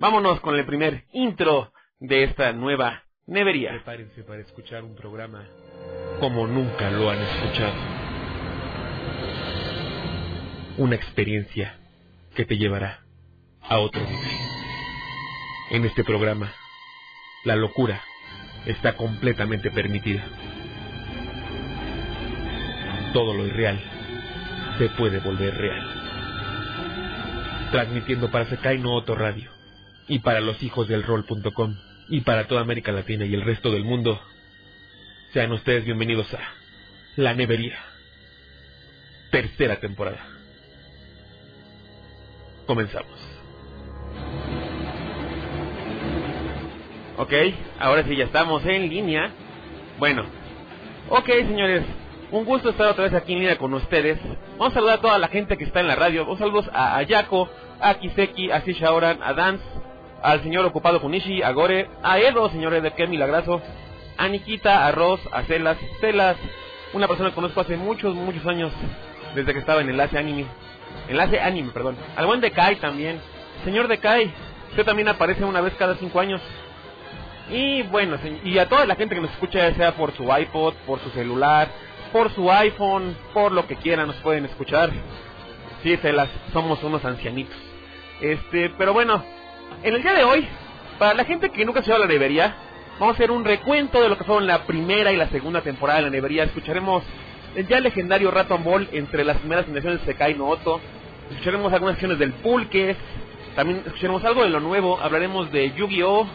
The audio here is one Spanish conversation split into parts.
Vámonos con el primer intro de esta nueva nevería. Prepárense para escuchar un programa como nunca lo han escuchado. Una experiencia que te llevará a otro nivel. En este programa, la locura está completamente permitida. Todo lo irreal se puede volver real. Transmitiendo para Sekai no Otro Radio y para los hijos del rol.com y para toda América Latina y el resto del mundo. Sean ustedes bienvenidos a La Nevería, tercera temporada. Comenzamos. Ok, ahora sí ya estamos en línea. Bueno, ok señores, un gusto estar otra vez aquí en línea con ustedes. Vamos a saludar a toda la gente que está en la radio. Un saludos a Ayako, a Kiseki, a Sishaoran, a Dance, al señor ocupado Kunishi, a Gore, a Edo, señores de qué milagroso, a Nikita, a Ross, a Celas, Celas, una persona que conozco hace muchos, muchos años, desde que estaba en Enlace Anime, Enlace Anime, perdón, al buen Kai también, señor Kai, usted también aparece una vez cada cinco años, y bueno, y a toda la gente que nos escucha, ya sea por su iPod, por su celular, por su iPhone, por lo que quieran, nos pueden escuchar. Sí, Celas, somos unos ancianitos. Este, pero bueno, en el día de hoy, para la gente que nunca se va a la nevería, vamos a hacer un recuento de lo que fueron la primera y la segunda temporada de la nevería. Escucharemos el ya legendario Raton Ball entre las primeras generaciones de Sekai no Oto. Escucharemos algunas acciones del Pulques. También escucharemos algo de lo nuevo. Hablaremos de Yu-Gi-Oh!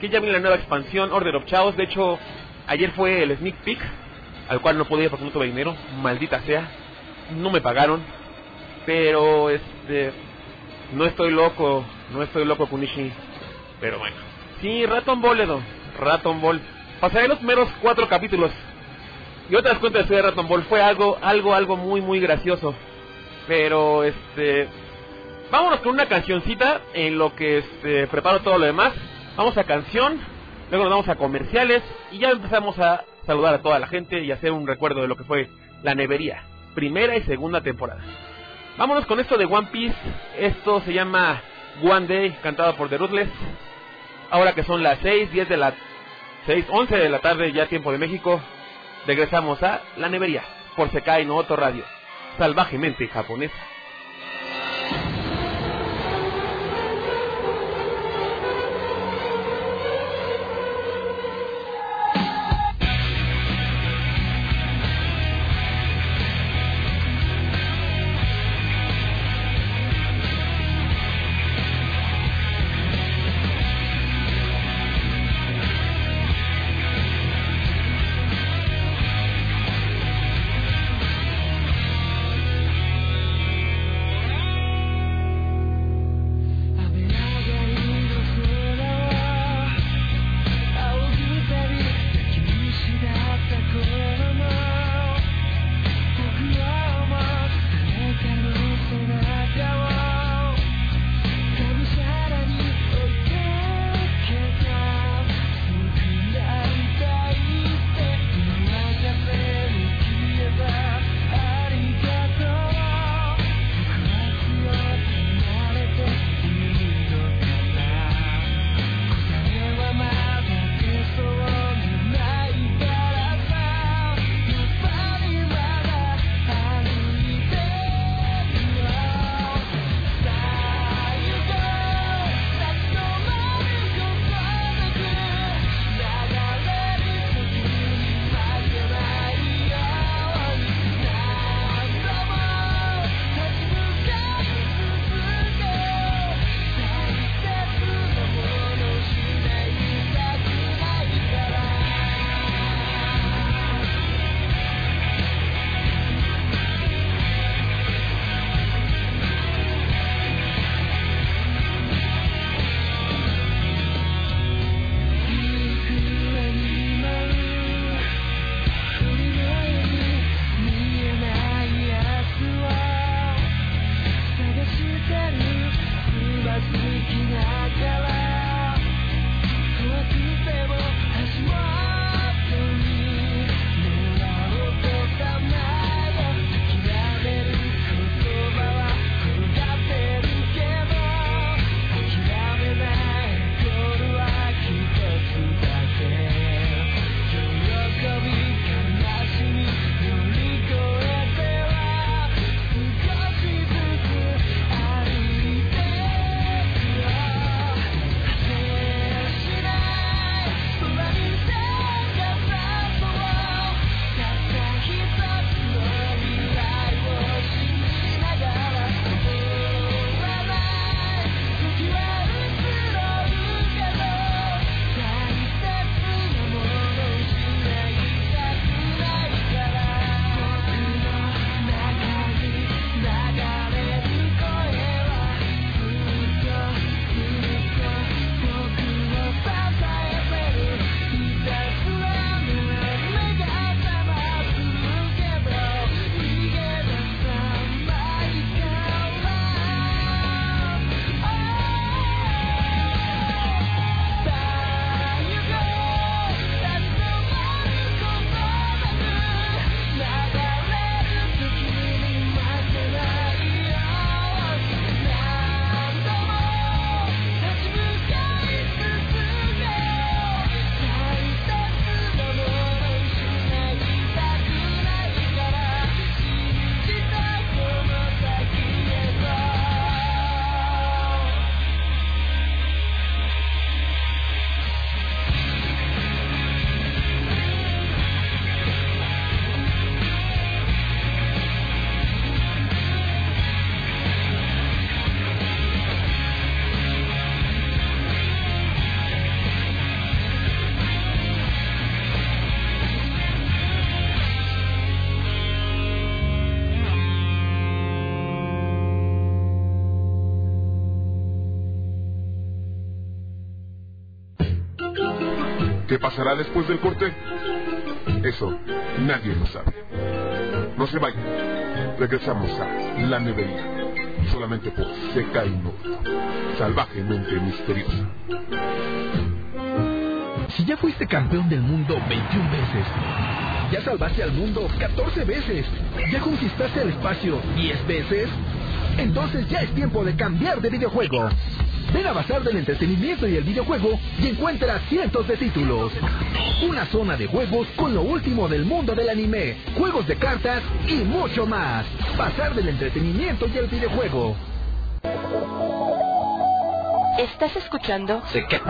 Que ya viene la nueva expansión, Order of Chaos. De hecho, ayer fue el sneak peek, al cual no podía porque no tuve dinero. Maldita sea. No me pagaron. Pero, este... No estoy loco no estoy loco, Kunishi. Pero bueno. Sí, Raton Ball, Edo. Raton Ball. Pasaré los primeros cuatro capítulos. Y otras cuentas de Raton Ball. Fue algo, algo, algo muy, muy gracioso. Pero, este... Vámonos con una cancioncita en lo que este, preparo todo lo demás. Vamos a canción, luego nos vamos a comerciales y ya empezamos a saludar a toda la gente y hacer un recuerdo de lo que fue la nevería, primera y segunda temporada. Vámonos con esto de One Piece. Esto se llama One Day, cantado por The Ruthless. Ahora que son las 6, 10 de la 6, 11 de la tarde, ya tiempo de México, regresamos a La Nevería, por Sekai no Otro Radio, salvajemente japonesa. ¿Qué pasará después del corte? Eso nadie lo sabe. No se vayan. Regresamos a La Nevería. Solamente por Seca y No. Salvajemente misteriosa. Si ya fuiste campeón del mundo 21 veces, ya salvaste al mundo 14 veces, ya conquistaste el espacio 10 veces, entonces ya es tiempo de cambiar de videojuego. Ven a Bazar del Entretenimiento y el Videojuego y encuentra cientos de títulos. Una zona de juegos con lo último del mundo del anime, juegos de cartas y mucho más. Bazar del Entretenimiento y el Videojuego. ¿Estás escuchando? Se cae.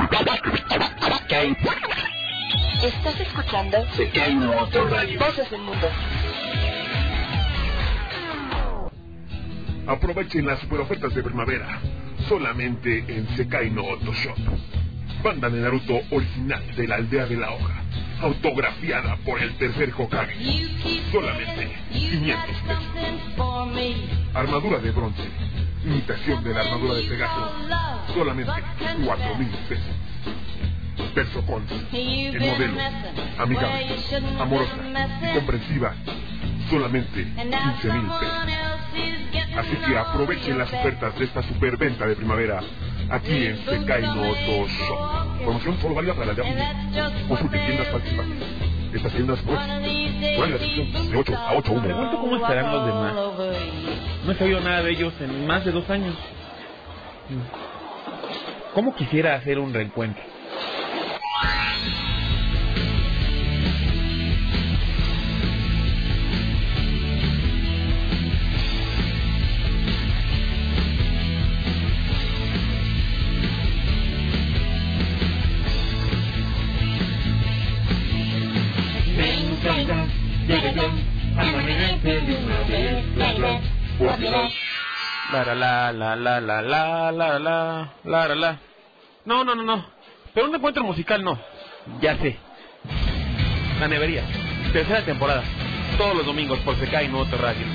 ¿Estás escuchando? Se cae en otro radio. Voces del mundo. Aprovechen las super ofertas de primavera. Solamente en Sekai no Auto Shop. Banda de Naruto original de la aldea de la hoja. Autografiada por el tercer Hokage. Solamente 500 pesos. Armadura de bronce. Imitación de la armadura de Pegaso. Solamente 4000 pesos. Verso con el modelo, amigable, amorosa comprensiva. Solamente 15 mil pesos. Así que aprovechen las ofertas de esta superventa de primavera aquí en Sekai no Auto Shop. Promoción solo válida para la de Consulte tiendas participantes. Estas tiendas, pues, ponen la atención de 8 a 8 ¿De cuánto cómo estarán los demás? No he sabido nada de ellos en más de dos años. ¿Cómo quisiera hacer un reencuentro? La la la la la la la la la la No, no, no, no. Pero un encuentro musical no. Ya sé. La nevería. Tercera temporada. Todos los domingos por Sekai otro radio.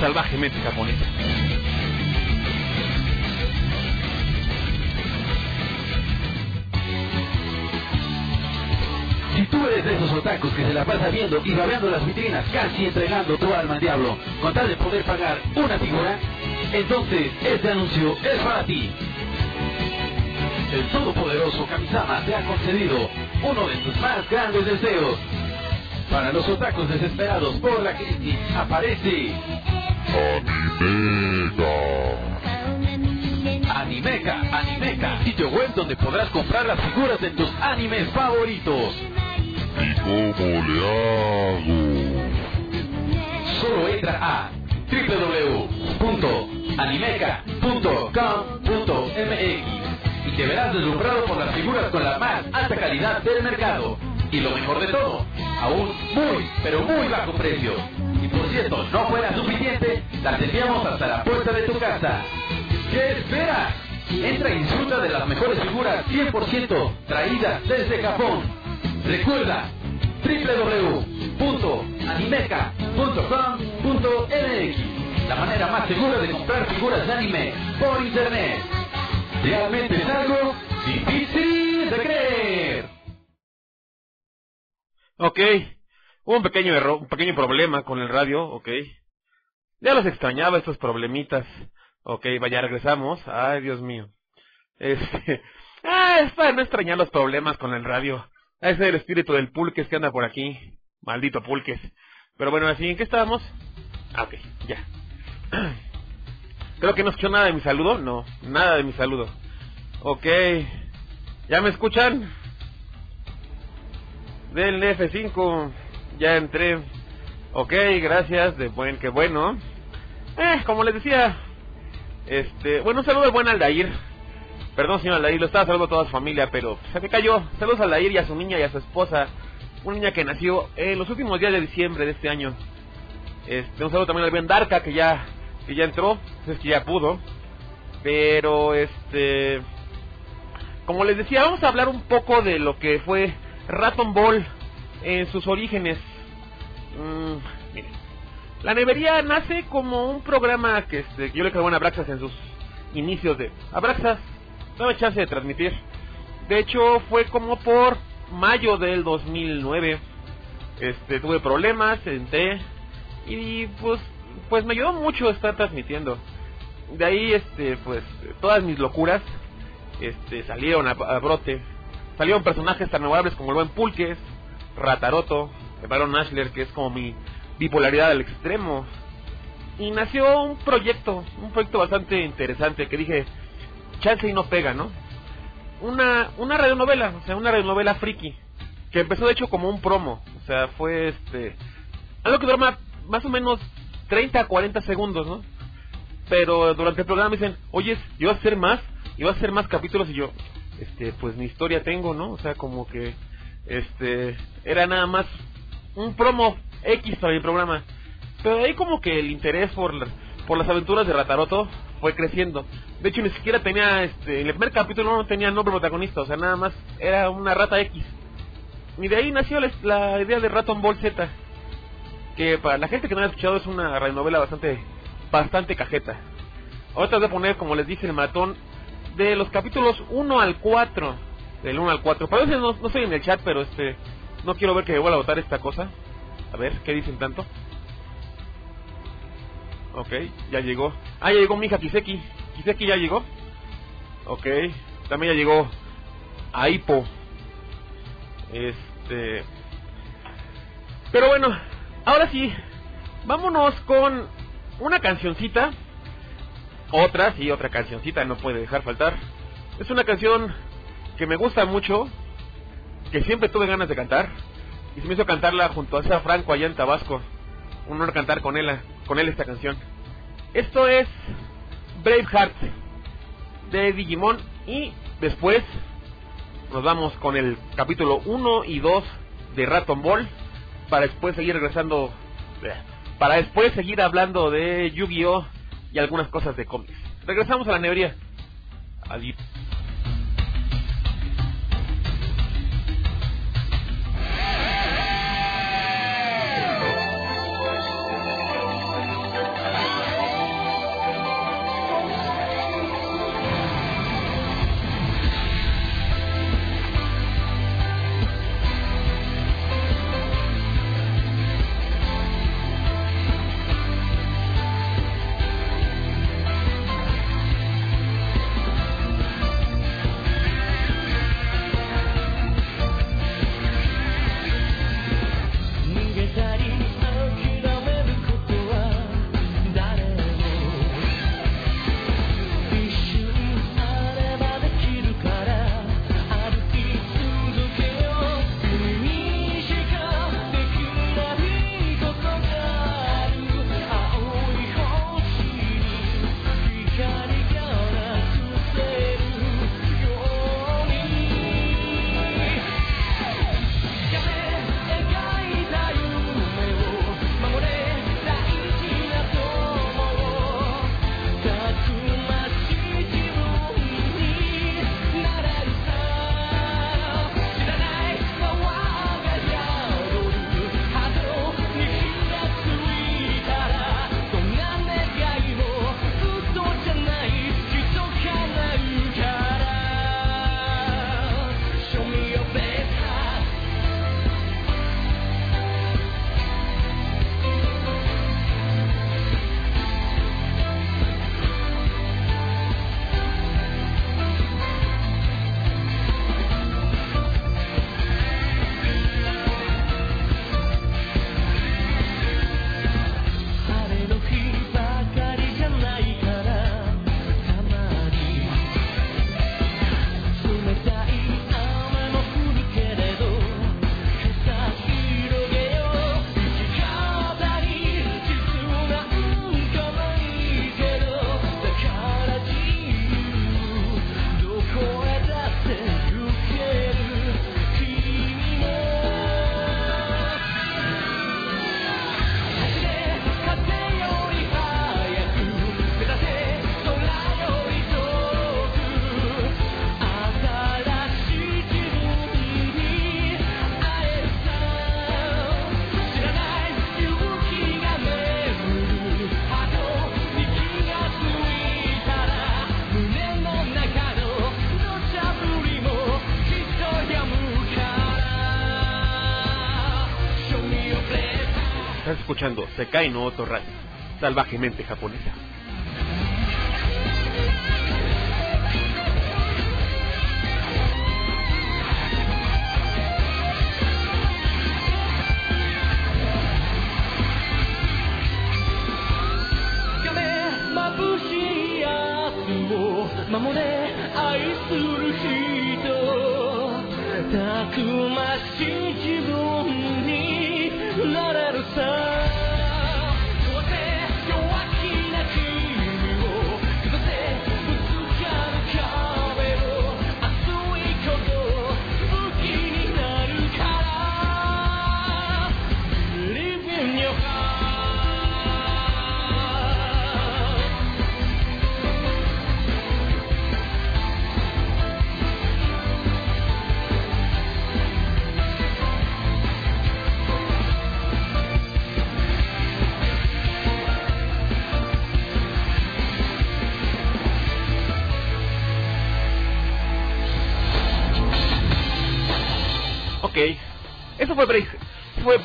Salvajemente japonesa. Si tú eres de esos otakus que se la pasa viendo y babeando las vitrinas, casi entregando tu alma al diablo, con tal de poder pagar una figura, entonces este anuncio es para ti. El todopoderoso Kamisama te ha concedido uno de tus más grandes deseos. Para los otakus desesperados por la crisis, aparece Animeca, Animeca, sitio web donde podrás comprar las figuras de tus animes favoritos. ¿Y cómo le hago? Solo entra a www.animeca.com.mx y te verás deslumbrado por las figuras con la más alta calidad del mercado. Y lo mejor de todo, a un muy, pero muy bajo precio. Y por cierto, no fuera suficiente, las enviamos hasta la puerta de tu casa. ¿Qué esperas? Entra y disfruta de las mejores figuras 100% traídas desde Japón. Recuerda www.animeca.com.mx La manera más segura de comprar figuras de anime por internet. Realmente es algo difícil de creer. Ok. Hubo un pequeño error, un pequeño problema con el radio, ok. Ya los extrañaba estos problemitas. Ok, vaya, regresamos. Ay, Dios mío. Este... Ah, es para no extrañar los problemas con el radio. Ese es el espíritu del pulques que anda por aquí. Maldito pulques. Pero bueno, así, ¿en qué estábamos? Ah, ok, ya. Creo que no escuchó nada de mi saludo. No, nada de mi saludo. Ok. ¿Ya me escuchan? Del F5. Ya entré. Ok, gracias. De buen, que bueno. Eh, como les decía. Este, bueno, un saludo al buen Aldair. Perdón, señor Aldair, lo estaba saludando a toda su familia, pero se me cayó. Saludos a Aldair y a su niña y a su esposa. Una niña que nació en los últimos días de diciembre de este año. Este, un saludo también al buen Darka, que ya, que ya entró. Es que ya pudo. Pero, este... Como les decía, vamos a hablar un poco de lo que fue Raton Ball en sus orígenes. Mm, miren. La nevería nace como un programa que este, yo le creo a Abraxas en sus inicios de Abraxas, dame chance de transmitir. De hecho, fue como por mayo del 2009. Este, tuve problemas, senté y pues pues me ayudó mucho estar transmitiendo. De ahí este pues todas mis locuras este salieron a, brote. Salieron personajes tan memorables como el buen Pulques, Rataroto, el Baron Ashler, que es como mi bipolaridad al extremo. Y nació un proyecto, un proyecto bastante interesante que dije, chance y no pega, ¿no? Una, una radionovela, o sea, una radionovela friki, que empezó de hecho como un promo, o sea, fue este, algo que dura más o menos 30 a 40 segundos, ¿no? Pero durante el programa me dicen, oye, yo voy a hacer más, y voy a hacer más capítulos, y yo, este, pues mi historia tengo, ¿no? O sea, como que, este, era nada más un promo X para mi programa. Pero ahí como que el interés por, por las aventuras de Rataroto fue creciendo. De hecho, ni siquiera tenía, este, en el primer capítulo no tenía nombre protagonista, o sea, nada más era una rata X. Y de ahí nació la, idea de Raton Ball Z, que para la gente que no ha escuchado es una radionovela bastante, bastante cajeta. Ahorita voy a poner, como les dije, el matón de los capítulos 1 al 4, del 1 al 4. Para veces no, no estoy en el chat, pero este, no quiero ver que me vuelva a votar esta cosa. A ver, ¿qué dicen tanto? Ok, ya llegó. Ah, ya llegó mi hija Kiseki. Kiseki ya llegó. Ok, también ya llegó Aipo. Este. Pero bueno, ahora sí, vámonos con una cancioncita. Otra, sí, otra cancioncita, no puede dejar faltar. Es una canción que me gusta mucho, que siempre tuve ganas de cantar y se me hizo cantarla junto a César Franco allá en Tabasco. Un honor cantar con él, con él esta canción. Esto es Braveheart de Digimon y después nos vamos con el capítulo 1 y 2 de Raton Ball para después seguir regresando para después seguir hablando de Yu-Gi-Oh y algunas cosas de cómics. Regresamos a la nevería. Adiós. Escuchando Sekai no Oto Radio, salvajemente japonesa.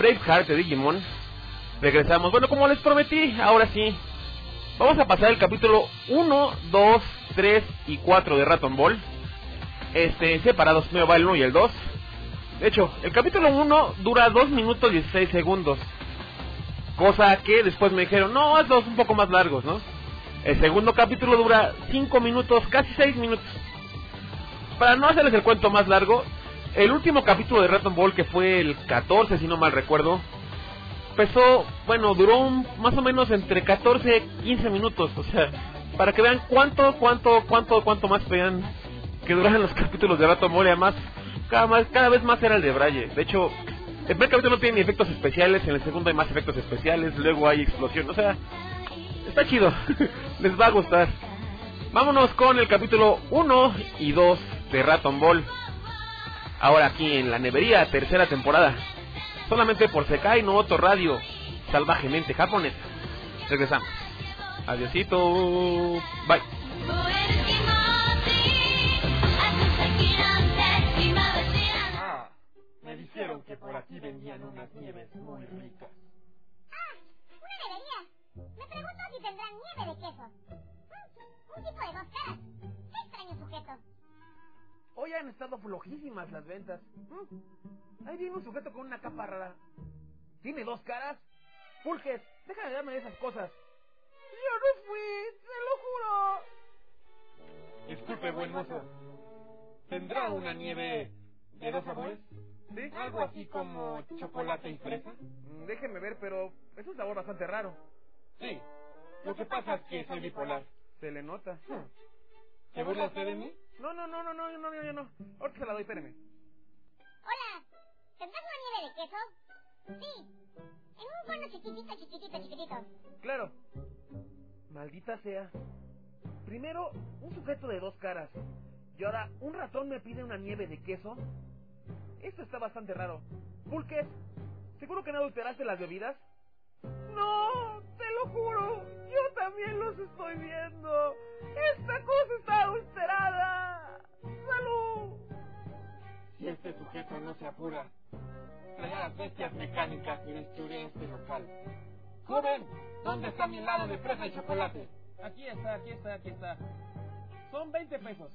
Braveheart de Digimon. Regresamos. Bueno, como les prometí, ahora sí. Vamos a pasar el capítulo 1, 2, 3 y 4 de Raton Ball. Este, separados, me va el 1 y el 2. De hecho, el capítulo 1 dura 2 minutos 16 segundos. Cosa que después me dijeron, no, hazlos un poco más largos, ¿no? El segundo capítulo dura 5 minutos, casi 6 minutos. Para no hacerles el cuento más largo, el último capítulo de Raton Ball, que fue el 14, si no mal recuerdo, empezó, bueno, duró un, más o menos entre 14 y 15 minutos. O sea, para que vean cuánto, cuánto, cuánto, cuánto más vean que duraban los capítulos de Raton Ball. Y además, cada, más, cada vez más era el de Braille. De hecho, el primer capítulo no tiene ni efectos especiales, en el segundo hay más efectos especiales, luego hay explosión. O sea, está chido. Les va a gustar. Vámonos con el capítulo 1 y 2 de Raton Ball. Ahora aquí en la nevería, tercera temporada. Solamente por Sekai no Otro Radio, salvajemente japonés. Regresamos. Adiosito. Bye. Ah, me dijeron que por aquí vendían unas nieves muy ricas. Ah, una nevería. Me pregunto si tendrán nieve de queso. Mm, un tipo de dos caras. Qué extraño sujeto. Hoy han estado flojísimas las ventas. ¿Mm? Ahí viene un sujeto con una capa rara. ¿Tiene dos caras? Pulques, déjame darme de esas cosas. Yo no fui, te lo juro. Disculpe, buen mozo. ¿Tendrá una nieve de dos sabores? ¿Sí? Algo así como chocolate y fresa. Mm, Déjeme ver, pero es un sabor bastante raro. Sí. Lo que pasa es que soy bipolar. Se le nota. ¿Se burla usted de mí? No, no, no, no, no, no, no, no. Ahorita se la doy, espéreme. Hola, ¿tendrás una nieve de queso? Sí, en un cono chiquitito, chiquitito, chiquitito. Claro. Maldita sea. Primero, un sujeto de dos caras. Y ahora, un ratón me pide una nieve de queso. Esto está bastante raro. Pulques, ¿seguro que no adulteraste las bebidas? No, te lo juro. Yo también los estoy viendo. Esta cosa está adulterada. ¡Salud! Si este sujeto no se apura, traerá las bestias mecánicas y destruiré este local. ¡Joven! ¿Dónde está mi helado de fresa y chocolate? Aquí está, aquí está, aquí está. Son 20 pesos.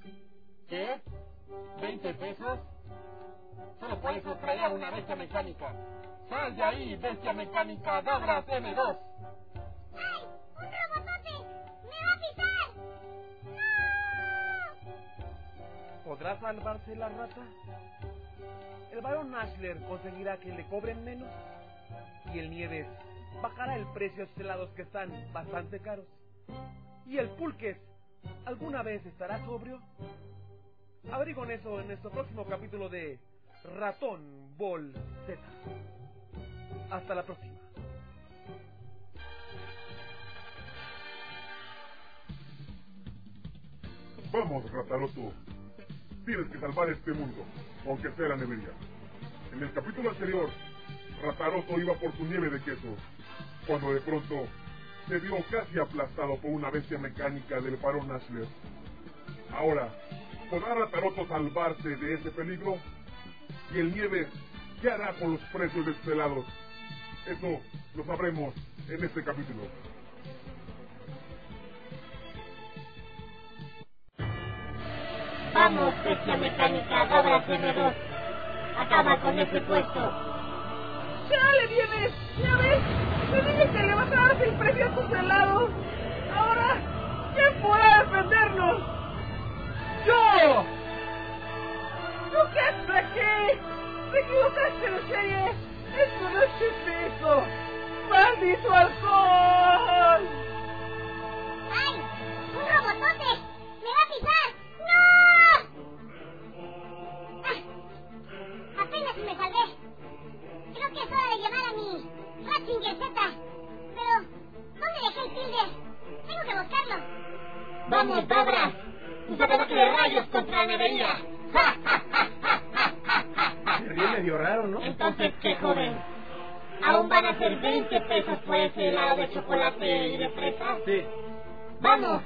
¿Qué? ¿20 pesos? Solo por eso traía una bestia mecánica. ¡Sal de ahí, bestia mecánica Dabras M2! ¡Ay! ¡Un robotote! ¡Me va a pisar! ¡No! ¿Podrá salvarse la rata? El barón Ashler conseguirá que le cobren menos y el Nieves bajará el precio a sus helados que están bastante caros. ¿Y el Pulques alguna vez estará sobrio? Averigüen eso en nuestro próximo capítulo de Ratón Ball Z. Hasta la próxima. Vamos, Rataroto. Tienes que salvar este mundo, aunque sea la nevería. En el capítulo anterior, Rataroto iba por su nieve de queso, cuando de pronto se vio casi aplastado por una bestia mecánica del barón Ashler. Ahora, ¿podrá Rataroto salvarse de ese peligro? ¿Y el nieve qué hará con los precios de sus helados? Eso lo sabremos en este capítulo. Vamos, bestia mecánica, Dobra CR2. Acaba con ese puesto. ¡Chale, vienes! ¿Ya ves? Te dije que le vas a dar el precio a tus helados. Ahora, ¿quién podrá defendernos? ¡Yo! ¿Tú qué haces aquí? ¡Te equivocaste de serie! ¡Esto no existe eso! ¡Maldito alcohol! ¡Ay! ¡Un robotote! ¡Me va a pisar! ¡No! Ah, apenas me salvé. Creo que es hora de llamar a mi Ratzinger Z. Pero, ¿dónde dejé el tilde? Tengo que buscarlo. ¡Vamos, Dobra! ¡Un ataque de rayos contra la nevería! Se ríe medio raro, ¿no? Entonces, ¿qué joven? ¿Aún van a ser 20 pesos por ese helado de chocolate y de fresa? Sí. ¡Vamos!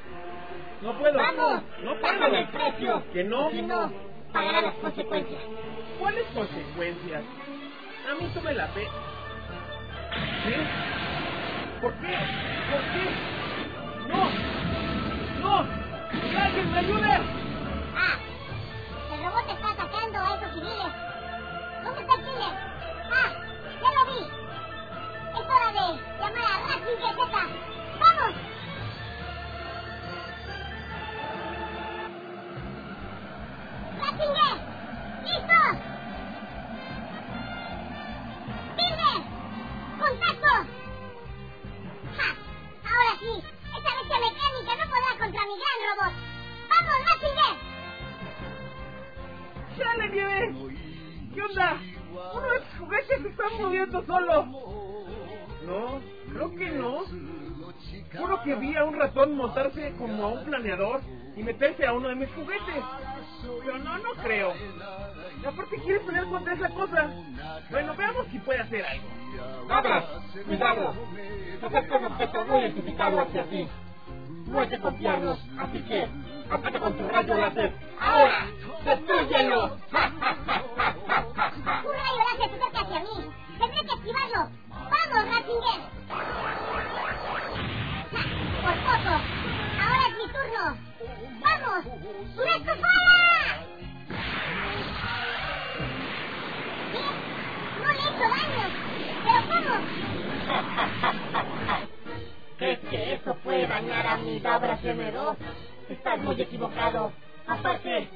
No puedo. ¡Vamos! No ¡Bájale puedo. el precio! Que no. Si no, pagará las consecuencias. ¿Cuáles consecuencias? A mí tome la fe. ¿Sí? ¿Por qué? ¿Por qué? ¡No! ¡No! ¡Que alguien me! Ah, el robot está atacando a esos civiles. ¿Dónde está el killer? Ah, ya lo vi. Es hora de llamar a Ratzinger Z. ¡Vamos! ¡Ratzinger! ¡Listo! ¡Tilde! ¡Contacto! ¡Ja! Ahora sí, esta bestia mecánica no podrá contra mi gran robot. ¡Vamos, Ratzinger! ¡Chale, nieve! ¿Qué onda? Uno de tus juguetes se está moviendo solo. No, creo que no. Juro que vi a un ratón montarse como a un planeador y meterse a uno de mis juguetes. Pero no, no creo. Y aparte quieres pelear contra esa cosa. Bueno, veamos si puede hacer algo. ¡Abra! ¡Cuidado! Acerca un objeto no identificado hacia ti. No hay que confiarnos, así que ataca con tu rayo láser. ¡Ahora! ¡Destrúyelo! ¡Un rayo láser se acerca hacia mí! ¡Tendré que esquivarlo! ¡Vamos, Ratzinger! ¡Por poco! ¡Ahora es mi turno! ¡Vamos! ¡Nuestro fuera! Bien, no le he hecho daño. ¿Pero cómo? ¿Crees que eso puede dañar a mi Dabra CM2? Estás muy equivocado. Aparte,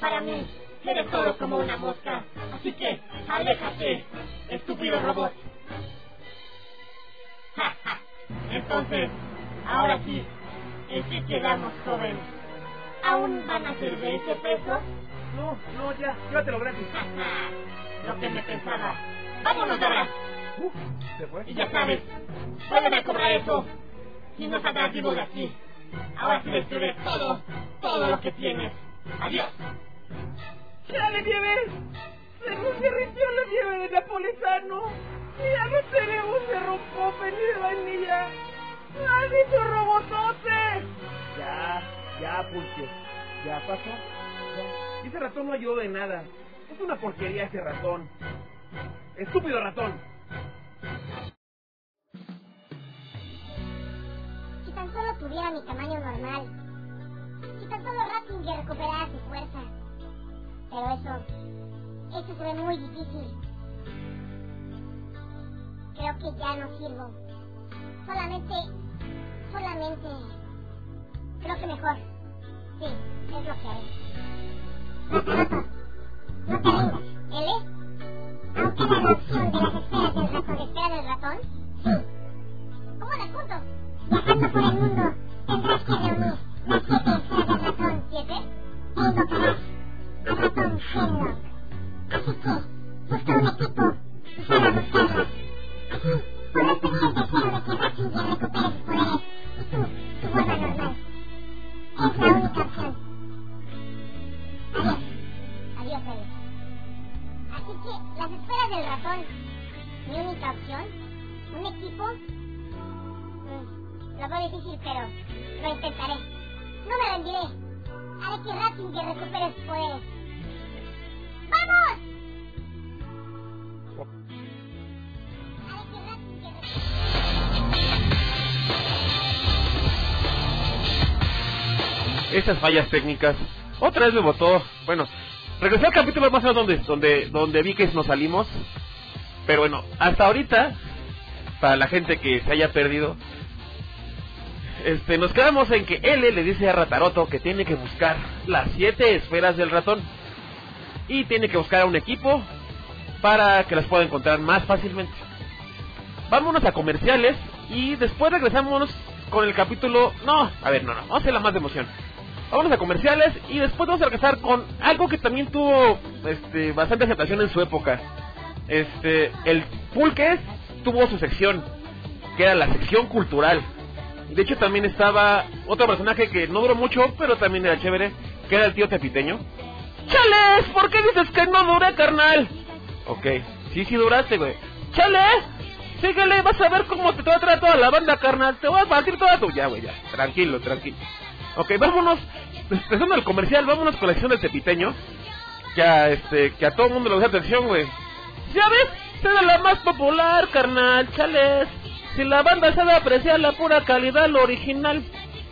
para mí, eres todo como una mosca. Así que, aléjate, estúpido robot. Entonces, ahora sí, ¿en qué quedamos, joven? ¿Aún van a ser 20 pesos? No, no, ya, llévatelo gratis. Lo que me pensaba. ¡Vámonos, Dabra! Uf, se fue. Y ya sabes, vuelven a cobrar eso. Si no saldrás vivo de aquí. Ahora sí destruiré todo, todo lo que tienes. Adiós. ¡Chale, nieve! Se nos derritió la nieve de napolitano. Y ya no tenemos de rompope ni de vainilla. ¡Maldito robotote! Ya, ya, Pulque. Ya pasó. Ya. Ese ratón no ayudó de nada. Es una porquería ese ratón. ¡Estúpido ratón! Si tan solo tuviera mi tamaño normal. Si tan solo Ratzinger recuperara su fuerza. Pero eso... Eso se ve muy difícil. Creo que ya no sirvo. Solamente... Solamente... Creo que mejor. Sí, es lo que haré. No te rindas, ¿L? ¿Aún queda la opción de las esferas del ratón de espera del ratón? Sí. ¿Cómo las junto? Viajando por el mundo, tendrás que reunir las siete esferas del ratón. ¿Siete? E invocarás al ratón Shenlock. Esas fallas técnicas. Otra vez me votó. Bueno, regresé al capítulo más o donde, donde, donde vi que nos salimos. Pero bueno, hasta ahorita, para la gente que se haya perdido, este, nos quedamos en que L le dice a Rataroto que tiene que buscar las siete esferas del ratón. Y tiene que buscar a un equipo para que las pueda encontrar más fácilmente. Vámonos a comerciales y después regresamos con el capítulo... No, a ver, no, no, vamos a hacer la más de emoción. Vámonos a comerciales y después vamos a regresar con algo que también tuvo este, bastante aceptación en su época. Este, el Pulques tuvo su sección, que era la sección cultural. De hecho también estaba otro personaje que no duró mucho, pero también era chévere, que era el tío Tepiteño. ¡Chales! ¿Por qué dices que no duré, carnal? Ok, sí, sí duraste, güey. ¡Chale! Síguele, vas a ver cómo te va a traer toda la banda, carnal. Te voy a partir toda tu... Ya, güey, ya. Tranquilo, tranquilo. Ok, vámonos. Empezando el comercial, vámonos con la sección del Tepiteño. Que a, este, que a todo mundo le gusta atención, güey. ¿Ya ves? Será la más popular, carnal, chales. Si la banda sabe apreciar la pura calidad, lo original.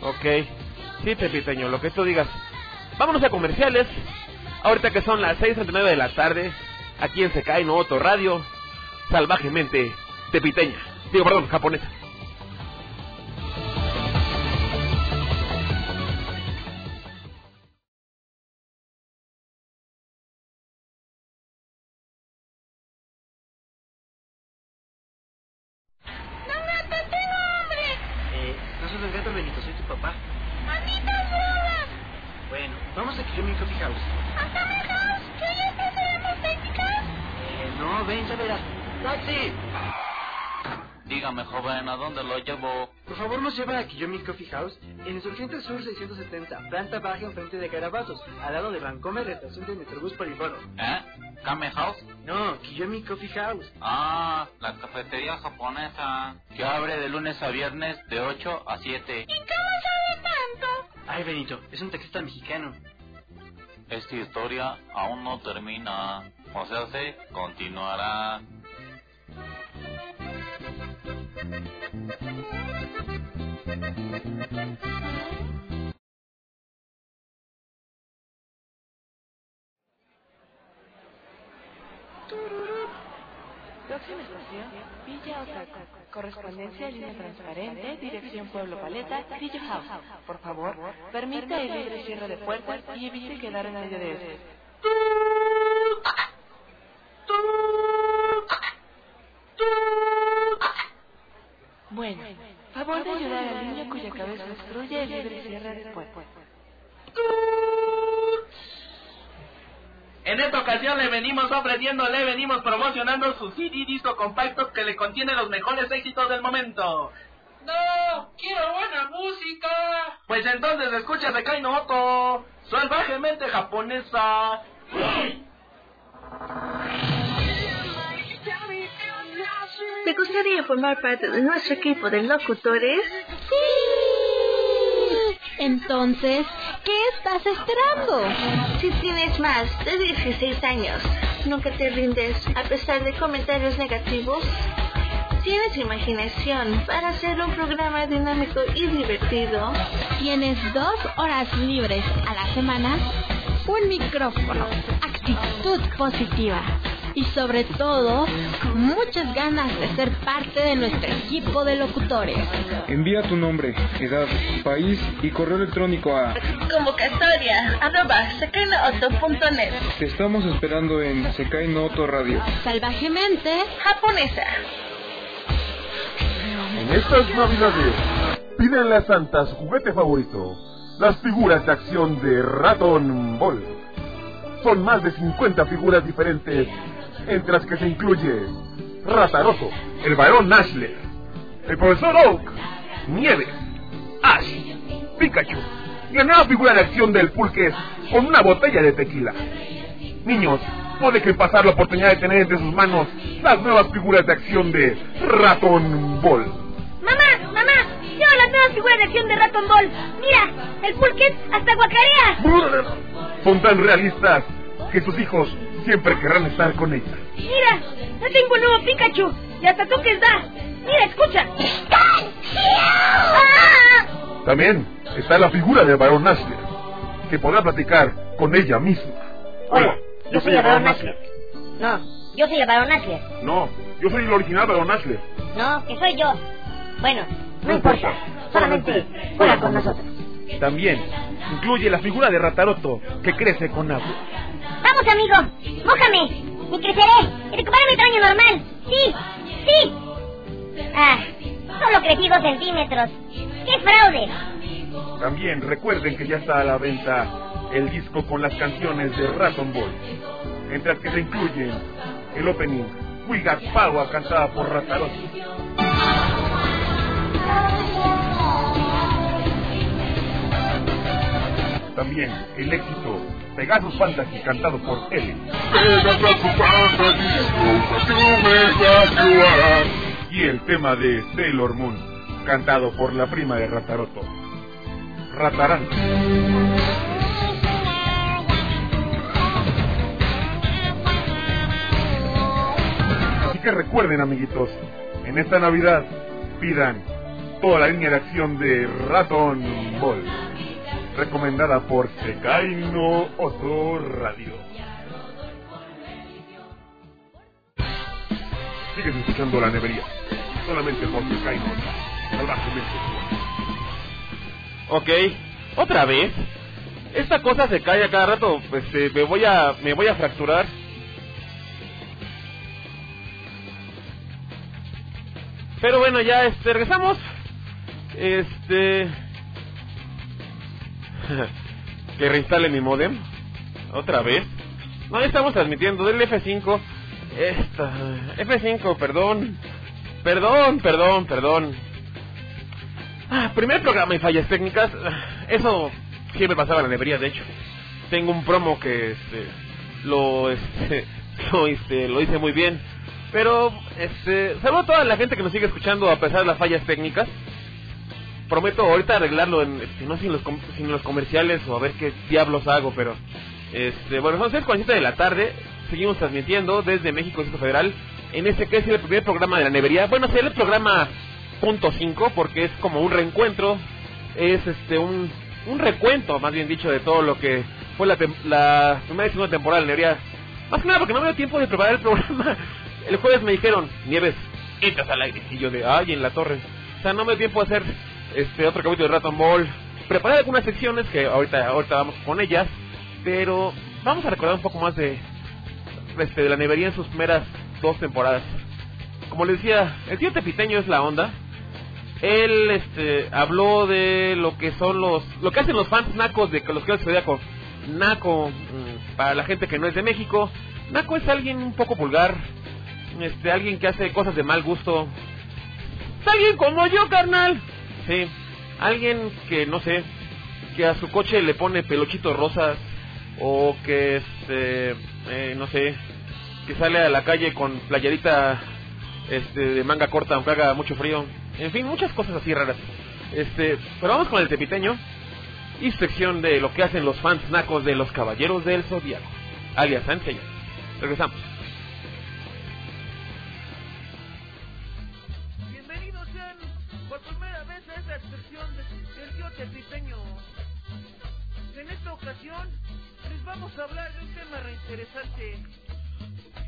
Ok. Sí, Tepiteño, lo que tú digas. Vámonos a comerciales. Ahorita que son las 6.39 de la tarde, aquí en Sekai No Otro Radio, salvajemente tepiteña. Digo, perdón, japonesa. No, ven, ya verás. ¡Taxi! Dígame, joven, ¿a dónde lo llevo? Por favor, nos lleva a Kiyomi Coffee House en Insurgente Sur 670, planta baja enfrente de Carabatos, al lado de Vancomer, estación de Metrobús Poliforo. ¿Eh? ¿Kame House? No, Kiyomi Coffee House. Ah, la cafetería japonesa. Que abre de lunes a viernes de 8 a 7. ¿Y cómo sabe tanto? Ay, Benito, es un taxista mexicano. Esta historia aún no termina. O sea, se continuará. Próxima estación, Villa Otaku. Correspondencia línea transparente, dirección Pueblo Paleta, Villa House. Por favor, permita el cierre de puertas y evite quedar en medio de estos. Bueno, favor de ayudar al niño cuya cabeza obstruye el libre cierre de puertas. En esta ocasión le venimos ofreciendo, le venimos promocionando su CD disco compacto que le contiene los mejores éxitos del momento. ¡No! ¡Quiero buena música! Pues entonces escucha Sekai no Oto, salvajemente japonesa. ¿Te gustaría formar parte de nuestro equipo de locutores? ¡Sí! Entonces, ¿qué estás esperando? Si tienes más de 16 años, nunca te rindes a pesar de comentarios negativos. ¿Tienes imaginación para hacer un programa dinámico y divertido? Tienes dos horas libres a la semana, un micrófono, actitud positiva y sobre todo muchas ganas de ser parte de nuestro equipo de locutores. Envía tu nombre, edad, país y correo electrónico a convocatoria arroba secainoauto.net. Te estamos esperando en Sekai no Oto Radio. Salvajemente japonesa. En estas navidades, pídenle a Santa su juguete favorito, las figuras de acción de Raton Ball. Son más de 50 figuras diferentes, entre las que se incluye Rataroto, el varón Nashler, el profesor Oak, Nieves, Ash, Pikachu y la nueva figura de acción del Pulques con una botella de tequila. Niños, no dejen pasar la oportunidad de tener entre sus manos las nuevas figuras de acción de Raton Ball. ¡Mamá! ¡Mamá! ¡Lleva las nuevas figuras de acción de Raton Ball! ¡Mira! ¡El pulque hasta guacarea! Son tan realistas que sus hijos siempre querrán estar con ellas. ¡Mira! ¡Ya tengo un nuevo Pikachu! ¡Y hasta toques da! ¡Mira, escucha! También está la figura del varón Nashler. que podrá platicar con ella misma. Hola, yo soy el Barón Ashler. No, yo soy el Barón Ashler. No, yo soy el original Barón Ashler. No, que soy yo. Bueno, no importa. Solamente juega con nosotros. También incluye la figura de Rataroto que crece con agua. Vamos, amigo. Mójame. Y creceré. Y recuperaré mi tamaño normal. Sí, sí. Ah, solo crecí dos centímetros. ¡Qué fraude! También recuerden que ya está a la venta el disco con las canciones de Raton Ball, entre las que se incluyen el opening We Got Power cantada por Rataroto. También el éxito Pegasus Fantasy cantado por L. Y el tema de Sailor Moon cantado por la prima de Rataroto. Ratarán. Así que recuerden, amiguitos, en esta Navidad pidan toda la línea de acción de Raton Ball, recomendada por Secaino Oto Radio. Sigues escuchando la nevería, solamente por Secaino, salvajemente. Ok, otra vez. Esta cosa se cae a cada rato, pues eh, me voy a me voy a fracturar. Pero bueno, ya este regresamos. Este que reinstale mi modem otra vez. No, estamos transmitiendo del F5. Esta F5, perdón. Perdón, perdón, perdón. Ah, primer programa y fallas técnicas. Eso siempre pasaba la nevería, de hecho. Tengo un promo que este, lo, este, lo, este, lo hice muy bien. Pero, este, saludo a toda la gente que nos sigue escuchando a pesar de las fallas técnicas. Prometo ahorita arreglarlo en, no sé, en los, com- si en los comerciales o a ver qué diablos hago, pero, este, bueno, son 6.47 de la tarde. Seguimos transmitiendo desde México, Distrito Federal, en este que es el primer programa de la nevería. Bueno, será el programa punto 5 porque es como un reencuentro, es este un, un recuento, más bien dicho, de todo lo que fue la, la primera y segunda temporada de la nevería. Más que nada porque no me dio tiempo de preparar el programa. El jueves me dijeron, Nieves, entras al aire. Y yo de, ay, en la torre. O sea, no me dio tiempo de hacer este otro capítulo de Raton Ball. Preparé algunas secciones que ahorita, ahorita vamos con ellas. Pero vamos a recordar un poco más de, este, de la nevería en sus primeras dos temporadas. Como les decía, el tío Tepiteño es la onda. Él este, habló de lo que son los. lo que hacen los fans nacos de los que Zodíaco. Naco, mm, para la gente que no es de México, Naco es alguien un poco vulgar. Este, alguien que hace cosas de mal gusto. Es alguien como yo, carnal. Sí, alguien que no sé, que a su coche le pone pelochitos rosas. O que, este, eh, no sé, que sale a la calle con playerita este, de manga corta aunque haga mucho frío. En fin, muchas cosas así raras. Este, pero vamos con el tepiteño y sección de lo que hacen los fans nacos de los caballeros del zodiaco, alias Sansei. Regresamos. Les vamos a hablar de un tema reinteresante.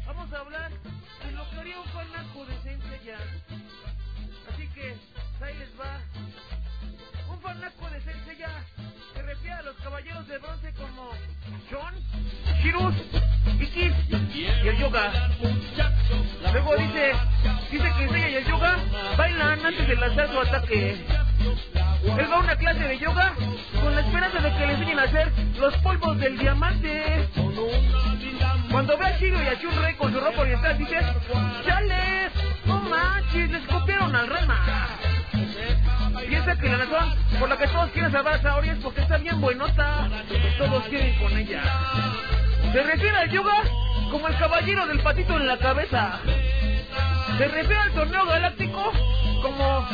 Vamos a hablar de lo que haría un fanaco de Saint Seiya. Así que ahí les va. Un fanaco de Saint Seiya se refiere a los caballeros de bronce como John, Shirus, Ikis y el Yoga. Luego dice, dice que Seiya y el Yoga bailan antes de lanzar su ataque. Él va a una clase de yoga con la esperanza de que le enseñen a hacer los polvos del diamante. Cuando ve a Shiro y a Chun-Rei con su ropa oriental, dice, ¡Chales! ¡No manches! ¡Les copiaron al Rema! Piensa que la razón por la que todos quieren salvar a Saori es porque está bien buenota. Todos quieren con ella. Se refiere al yoga como el caballero del patito en la cabeza. Se refiere al torneo galáctico como,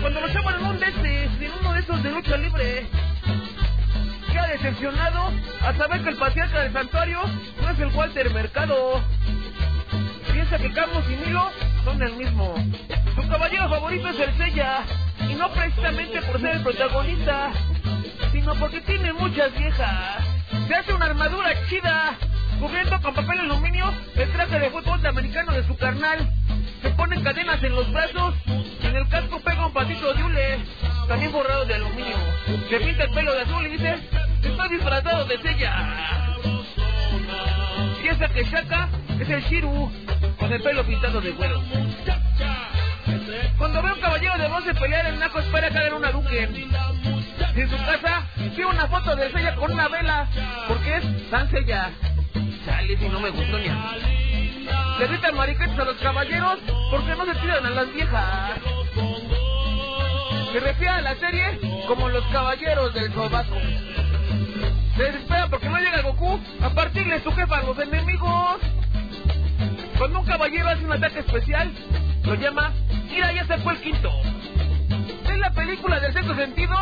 cuando lo llaman en un de en uno de lucha libre. Queda decepcionado al saber que el patriarca del santuario no es el Walter Mercado. Piensa que Carlos y Milo son el mismo. Su caballero favorito es el Sella, y no precisamente por ser el protagonista, sino porque tiene muchas viejas. Se hace una armadura chida, cubriendo con papel aluminio el traje de fútbol americano de su carnal. Se ponen cadenas en los brazos en el casco pega un patito de hule, también borrado de aluminio. Se pinta el pelo de azul y dice, estoy disfrazado de sella. Piensa que Shaka es el Shiru, con el pelo pintado de güero. Cuando ve a un caballero de bronce pelear en Naco espera caer una duque. En su casa ve una foto de Sella con una vela, porque es San Sella. Chale, si no me gustó ni a mí. Le gritan mariquetes a los caballeros porque no se tiran a las viejas. Se refiere a la serie como los caballeros del sobaco. Se desespera porque no llega Goku a partirle su jefa a los enemigos. Cuando un caballero hace un ataque especial, lo llama Mira, ya se fue el quinto. Es la película del sexto sentido,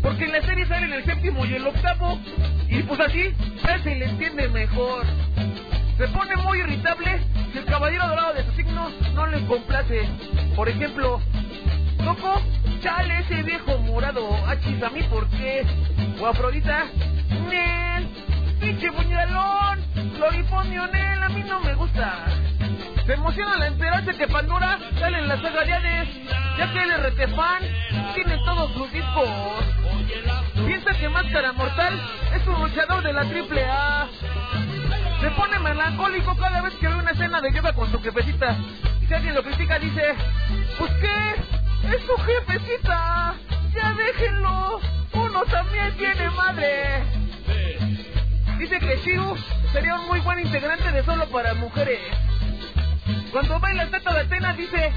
porque en la serie sale en el séptimo y el octavo, y pues así se le entiende mejor. Se pone muy irritable si el caballero dorado de su no le complace. Por ejemplo, Loco, chale ese viejo morado, achis a mí por qué. O Afrodita, Nel, pinche puñalón, Floriponio Nel, a mí no me gusta. Se emociona al enterarse que Pandora sale en las sagarianes, ya que él es retefan, tiene todos sus discos. Piensa que Máscara Mortal es un luchador de la triple A. Se pone melancólico cada vez que ve una escena de yoga con su jefecita. Si alguien lo critica, dice, pues qué, es su jefecita, ya déjenlo, uno también tiene madre. Dice que Shiru sería un muy buen integrante de solo para mujeres. Cuando baila el teto de Atenas dice,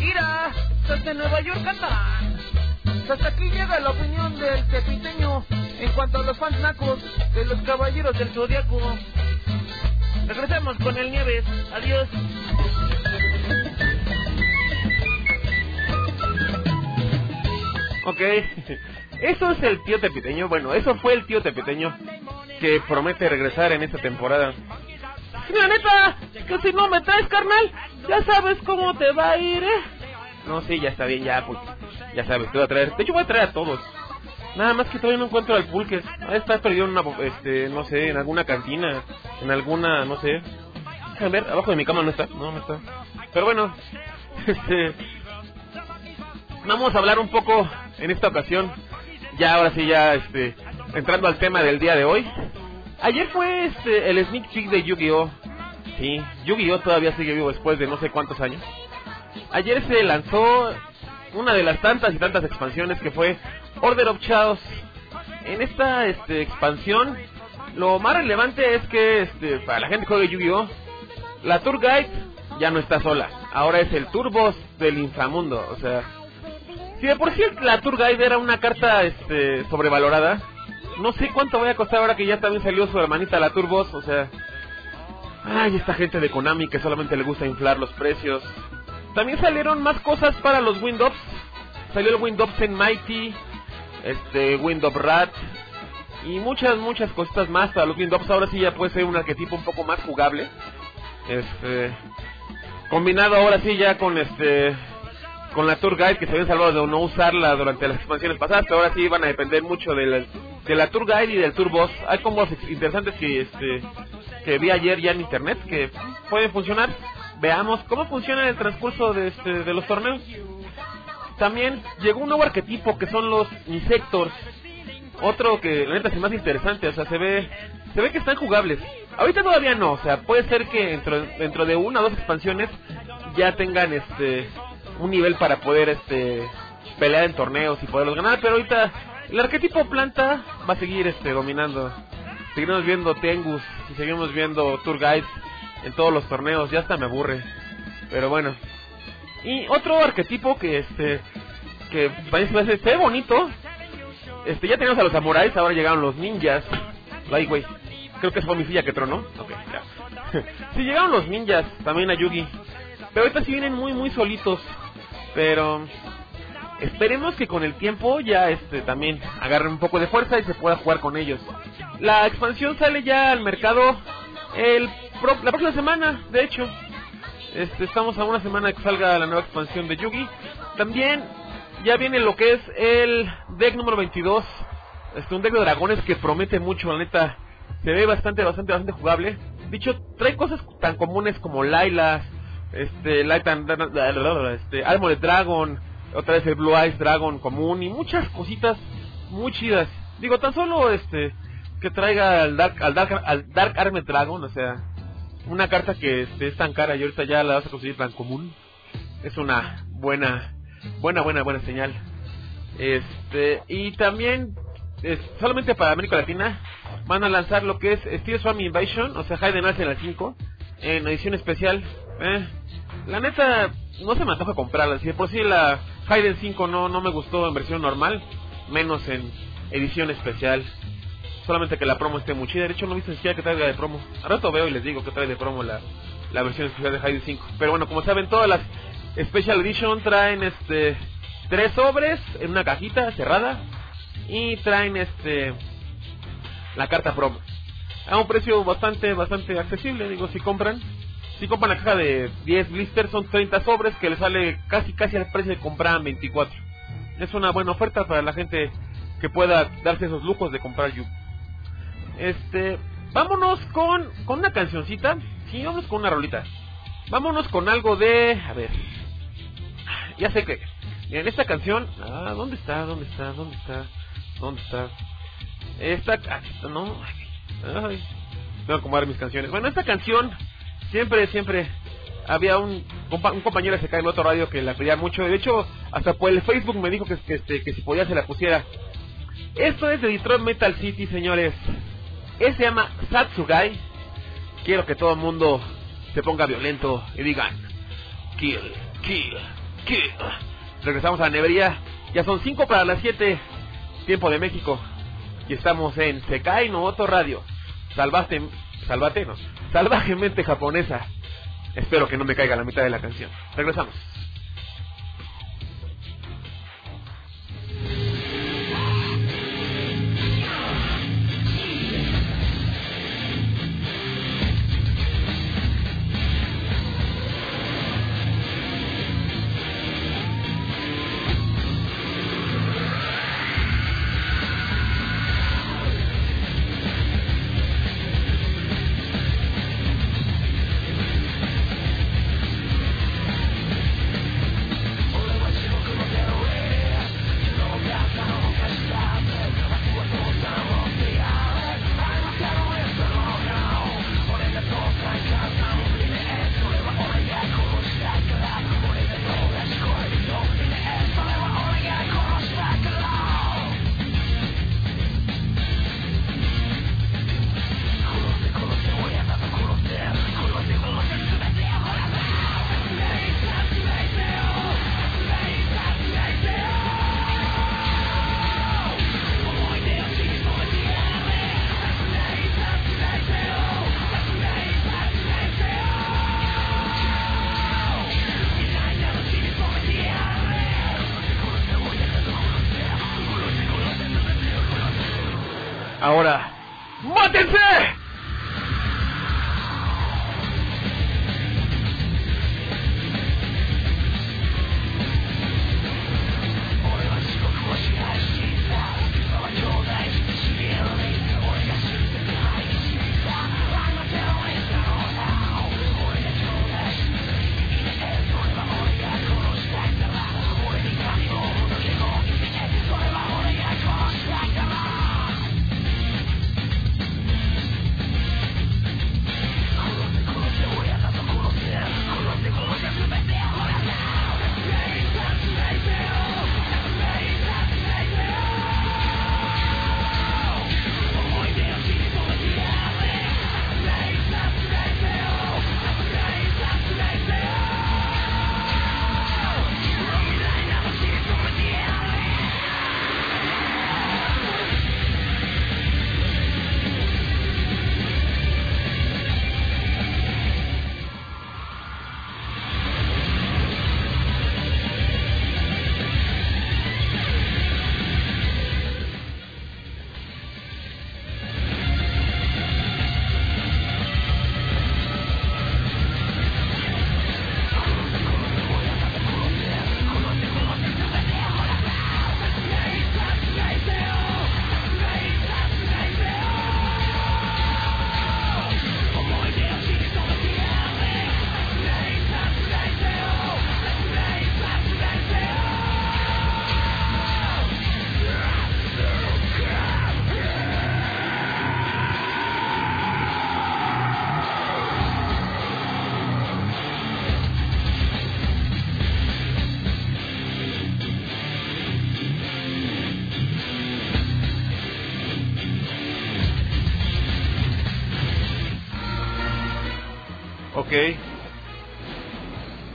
¡Ira! Desde Nueva York cantan. Hasta aquí llega la opinión del tepiteño en cuanto a los fans nacos de los caballeros del zodiaco. Regresemos con el Nieves. Adiós. Ok, eso es el tío tepiteño. Bueno, eso fue el tío tepiteño que promete regresar en esta temporada. La neta, que si no me traes, carnal, ya sabes cómo te va a ir, ¿eh? No, sí, ya está bien, ya, pues, ya sabes, te voy a traer. De hecho, voy a traer a todos. Nada más que todavía no encuentro al pulque. Ahí está perdido en una, este, no sé, en alguna cantina, en alguna, no sé. A ver, abajo de mi cama no está, no, no está. Pero bueno, este, vamos a hablar un poco en esta ocasión. Ya, ahora sí, ya, este, entrando al tema del día de hoy. Ayer fue este, el sneak peek de Yu-Gi-Oh! Sí, Yu-Gi-Oh! todavía sigue vivo después de no sé cuántos años. Ayer se lanzó una de las tantas y tantas expansiones que fue Order of Chaos. En esta este, expansión, lo más relevante es que este, para la gente que juega Yu-Gi-Oh! La Tour Guide ya no está sola. Ahora es el Tour del inframundo. O sea, si de por sí la Tour Guide era una carta este, sobrevalorada, no sé cuánto voy a costar ahora que ya también salió su hermanita la Turbos, o sea... Ay, esta gente de Konami que solamente le gusta inflar los precios. También salieron más cosas para los Windows. Salió el Windows en Mighty, este Windows Rat y muchas muchas cositas más para los Windows. Ahora sí ya puede ser un arquetipo un poco más jugable. Este combinado ahora sí ya con este con la Tour Guide que se habían salvado de no usarla durante las expansiones pasadas, pero ahora sí van a depender mucho de la, de la Tour Guide y del Tour Boss. Hay combos interesantes que este que vi ayer ya en internet que pueden funcionar. Veamos cómo funciona el transcurso de, este, de los torneos. También llegó un nuevo arquetipo que son los Insectors. Otro que la neta es más interesante, o sea, se ve se ve que están jugables. Ahorita todavía no, o sea, puede ser que dentro, dentro de una o dos expansiones ya tengan este un nivel para poder este pelear en torneos y poderlos ganar, pero ahorita el arquetipo planta va a seguir este dominando. Seguiremos viendo Tengus y seguimos viendo Tour Guides en todos los torneos, ya hasta me aburre. Pero bueno. Y otro arquetipo que este que parece ser bonito. Este ya tenemos a los samuráis, ahora llegaron los ninjas. Güey. Creo que fue mi silla que tronó. Ok, ya. sí llegaron los ninjas también a Yugi. Pero ahorita sí vienen muy muy solitos. Pero esperemos que con el tiempo ya este también agarren un poco de fuerza y se pueda jugar con ellos. La expansión sale ya al mercado el la próxima semana, de hecho. Este, estamos a una semana que salga la nueva expansión de Yugi. También ya viene lo que es el deck número 22 Este, un deck de dragones que promete mucho, la neta. Se ve bastante, bastante, bastante jugable. Dicho, trae cosas tan comunes como Laila, este, Light and, este, Armored Dragon, otra vez el Blue Eyes Dragon común y muchas cositas muy chidas. Digo, tan solo este que traiga al Dark, al Dark, al Dark Armored Dragon, o sea, una carta que este, es tan cara y ahorita ya la vas a conseguir tan común. Es una buena, buena, buena, buena señal. Este, y también, solamente para América Latina, van a lanzar lo que es Steel Swami Invasion, o sea, Hayden en la 5, en edición especial. Eh, la neta, no se me antoja comprarla. Si por sí la Hayden 5 no, no me gustó en versión normal, menos en edición especial. Solamente que la promo esté muy chida. De hecho, no viste siquiera que traiga de promo. A rato veo y les digo que trae de promo la, la versión especial de Hayden 5. Pero bueno, como saben, todas las Special Edition traen este tres sobres en una cajita cerrada y traen este la carta promo a un precio bastante bastante accesible digo si compran si compran la caja de 10 blisters son 30 sobres que le sale casi casi al precio de comprar 24 es una buena oferta para la gente que pueda darse esos lujos de comprar Yu este vámonos con con una cancioncita. Sí vamos con una rolita. Vámonos con algo de a ver. Ya sé que en esta canción ah dónde está dónde está dónde está dónde está esta no ay, tengo acomodar mis canciones. Bueno esta canción siempre siempre había un, un compañero de en otro radio que la pedía mucho. De hecho hasta por el Facebook me dijo que, que, este, que si podía se la pusiera. Esto es de Detroit Metal City señores él se llama Satsugai. Quiero que todo el mundo se ponga violento y digan kill kill kill regresamos a la nevería. Ya son 5 para las 7 tiempo de México. Y estamos en Sekai no Otro Radio. Salvaste salvate no. Salvajemente japonesa. Espero que no me caiga la mitad de la canción. Regresamos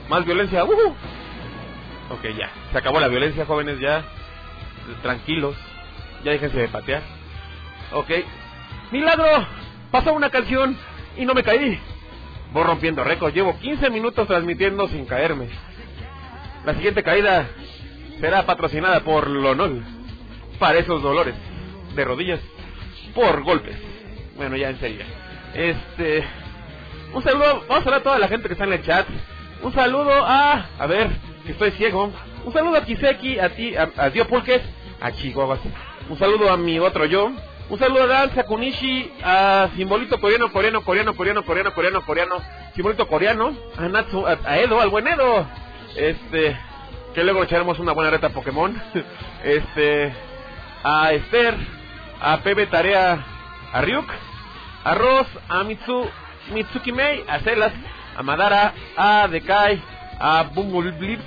Más violencia. ¡Ujú! Ok, ya. Se acabó la violencia, jóvenes, ya. Tranquilos. Ya déjense de patear. Ok. ¡Milagro! Pasó una canción y no me caí. Voy rompiendo récords. Llevo 15 minutos transmitiendo sin caerme. La siguiente caída será patrocinada por Lonol. Para esos dolores de rodillas por golpes. Bueno, ya en serio. Este. Un saludo. Vamos a hablar a toda la gente que está en el chat. Un saludo a. A ver, que estoy ciego. Un saludo a Kiseki, a ti, a, a Dio Pulques, a Chihuahua. Un saludo a mi otro yo. Un saludo a Dan Sakunishi, a Simbolito coreano, coreano, coreano, coreano, coreano, coreano, coreano, Simbolito coreano, a Natsu, a, a Edo, al buen Edo. Este, que luego echaremos una buena reta Pokémon. Este, a Esther, a Pepe Tarea, a Ryuk, a Ross, a Mitsu, Mitsuki Mei, a Celas, a Madara, a Dekai, a Bumblebee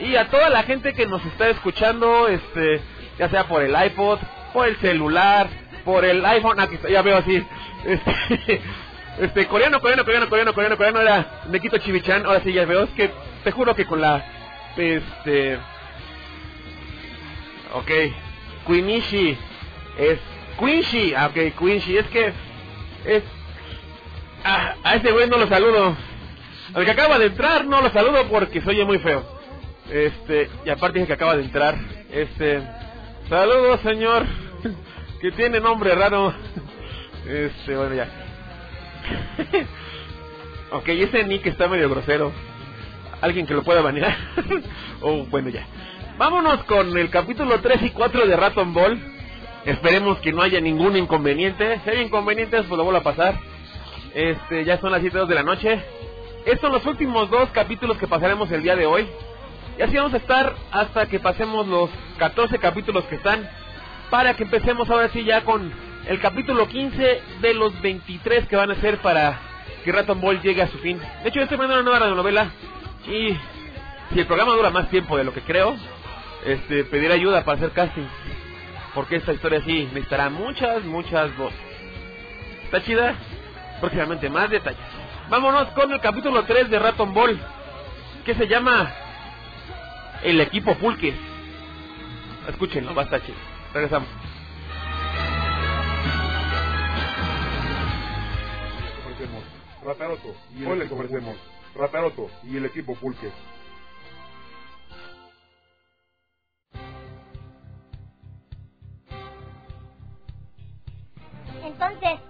y a toda la gente que nos está escuchando, este, ya sea por el iPod, por el celular, por el iPhone, aquí ya veo así, este, este, coreano, coreano, coreano, coreano, coreano, coreano, era Nekito Chivichan, ahora sí ya veo, es que te juro que con la, este, ok, Quinishi, es Quincy, ah, ok, Quincy, es que, es, a, a ese güey no lo saludo, al que acaba de entrar no lo saludo porque se oye muy feo, este, y aparte dice que acaba de entrar, este, saludos señor, que tiene nombre raro, este, bueno ya, ok, ese nick está medio grosero, alguien que lo pueda banear, o bueno ya, vámonos con el capítulo 3 y 4 de Raton Ball, esperemos que no haya ningún inconveniente, si hay inconvenientes pues lo vuelvo a pasar, este, ya son las 7 de la noche, estos son los últimos dos capítulos que pasaremos el día de hoy. Y así vamos a estar hasta que pasemos los 14 capítulos que están. Para que empecemos ahora sí ya con el capítulo 15 de los 23 que van a ser para que Raton Ball llegue a su fin. De hecho, yo estoy mandando una nueva radionovela. Y si el programa dura más tiempo de lo que creo, este pedir ayuda para hacer casting. Porque esta historia sí necesitará muchas, muchas voces. ¿Está chida? Próximamente más detalles. Vámonos con el capítulo 3 de Raton Ball, que se llama El equipo Pulque. Escúchenlo, va a estar chido. Regresamos. ofrecemos Rataroto. Hoy les ofrecemos Rataroto y el equipo Pulque. Entonces,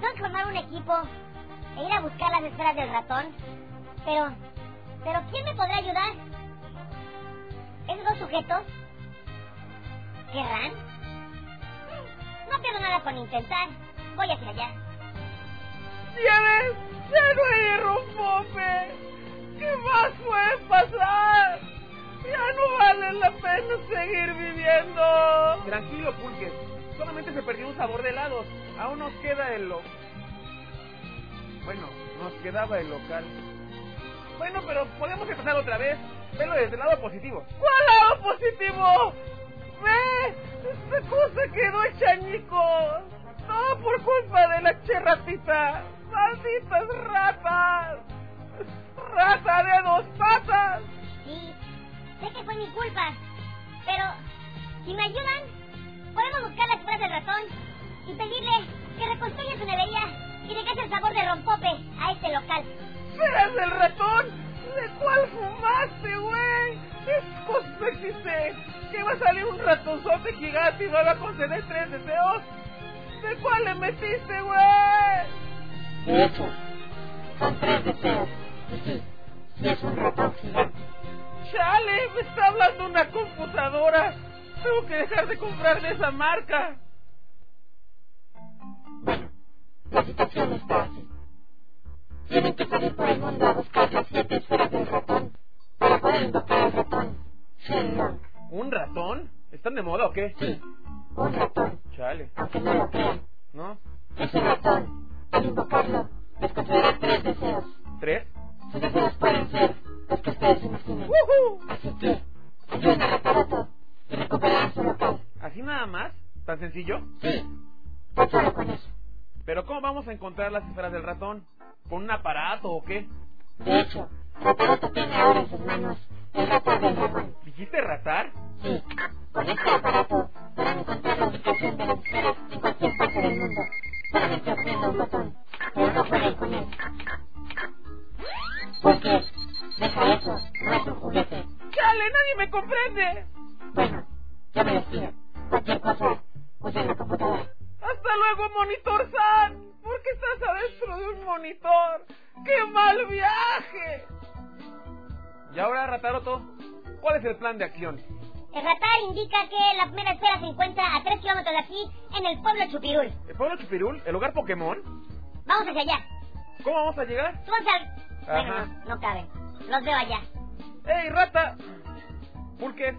tengo que formar un equipo e ir a buscar las esferas del ratón. Pero, pero ¿quién me podrá ayudar? ¿Esos dos sujetos? ¿Querrán? No pierdo nada con intentar. Voy hacia allá. ¡Ya no hay rompope! ¿Qué más puede pasar? Ya no vale la pena seguir viviendo. Tranquilo, Pulques. Solamente se perdió un sabor de helados. Aún nos queda el... Lo... Bueno, nos quedaba el local. Bueno, pero podemos empezar otra vez. Velo desde el lado positivo. ¿Cuál lado positivo? ¡Ve! Esta cosa quedó hecha añicos. Todo por culpa de la cherratita. ¡Malditas ratas! ¡Rata de dos patas! Sí, sé que fue mi culpa. Pero, si me ayudan, podemos buscar las esferas del ratón y pedirle que reconstruya su nevería y deje el sabor de rompope a este local. ¿Serás el ratón? ¿De cuál fumaste, güey? ¿Qué cosa existe? ¿Que va a salir un ratonzote gigante y me va a conceder tres deseos? ¿De cuál le metiste, güey? De hecho, son tres deseos. Y sí, sí es un ratón gigante. Chale, me está hablando una computadora. Tengo que dejar de comprar de esa marca. Bueno, la situación está así. Tienen que salir por el mundo a buscar las siete esferas del ratón para poder invocar al ratón. Shenlong. ¿Un ratón? ¿Están de moda o qué? Sí, un ratón. Chale. Aunque no lo crean, ¿No? ese ratón, al invocarlo, les concederá tres deseos. ¿Tres? Sus deseos pueden ser los que ustedes imaginen. Así que, ayuden a Rataroto y recuperarán su local. ¿Así nada más? ¿Tan sencillo? Sí, tan solo con eso. Pero ¿cómo vamos a encontrar las esferas del ratón? ¿Con un aparato o qué? De hecho, Rataroto tiene ahora en sus manos el radar del dragón. ¿Dijiste ratar? Sí, con este aparato podrán encontrar la ubicación de las esferas en cualquier parte del mundo, solamente oprimiendo un botón, pero no pueden con él. Porque, deja eso, no es un juguete. ¡Chale, nadie me comprende! Bueno, yo me despido. Cualquier cosa, usen la computadora. ¡Hasta luego, Monitor San! ¿Por qué estás adentro de un monitor? ¡Qué mal viaje! Y ahora, Rataroto, ¿cuál es el plan de acción? El radar indica que la primera esfera se encuentra a 3 kilómetros de aquí, en el pueblo Chupirul. ¿El pueblo Chupirul? ¿El hogar Pokémon? Vamos hacia allá. ¿Cómo vamos a llegar? Súbanse al... Bueno, no, no caben. Los veo allá. ¡Ey, rata! Pulque,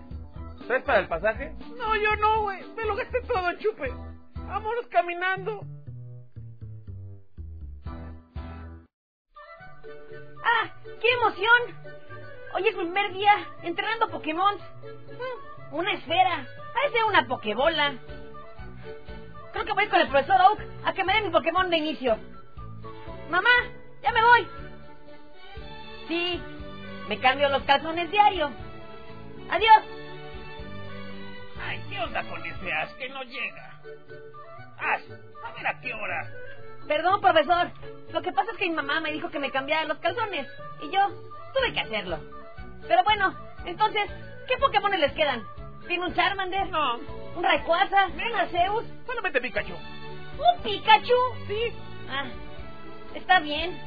¿traes para el pasaje? No, yo no, güey. Me lo gasté todo en chupe. Vámonos caminando. ¡Ah! ¡Qué emoción! Hoy es mi primer día entrenando Pokémon. Mm, Una esfera. Parece una Pokébola. Creo que voy con el profesor Oak a que me dé mi Pokémon de inicio. Mamá, ya me voy. Sí, me cambio los calzones diario. Adiós. Ay, ¿qué onda con ese as que no llega? As, a ver a qué hora. Perdón, profesor. Lo que pasa es que mi mamá me dijo que me cambiara los calzones. Y yo tuve que hacerlo. Pero bueno, entonces, ¿qué Pokémon les quedan? ¿Tiene un Charmander? No. ¿Un Rayquaza? ¿Un Arceus? Solamente Pikachu. ¿Un Pikachu? Sí. Ah, está bien.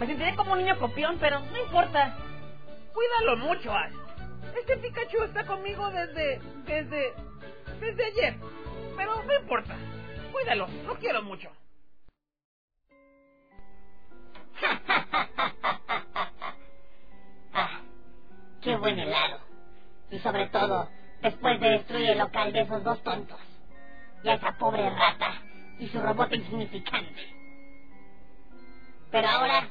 Me sentiré como un niño copión, pero no importa. Cuídalo mucho, As. Este Pikachu está conmigo desde... desde... desde ayer. Pero no importa. Cuídalo, lo quiero mucho. Ah, qué buen helado. Y sobre todo, después de destruir el local de esos dos tontos. Y a esa pobre rata y su robot insignificante. Pero ahora,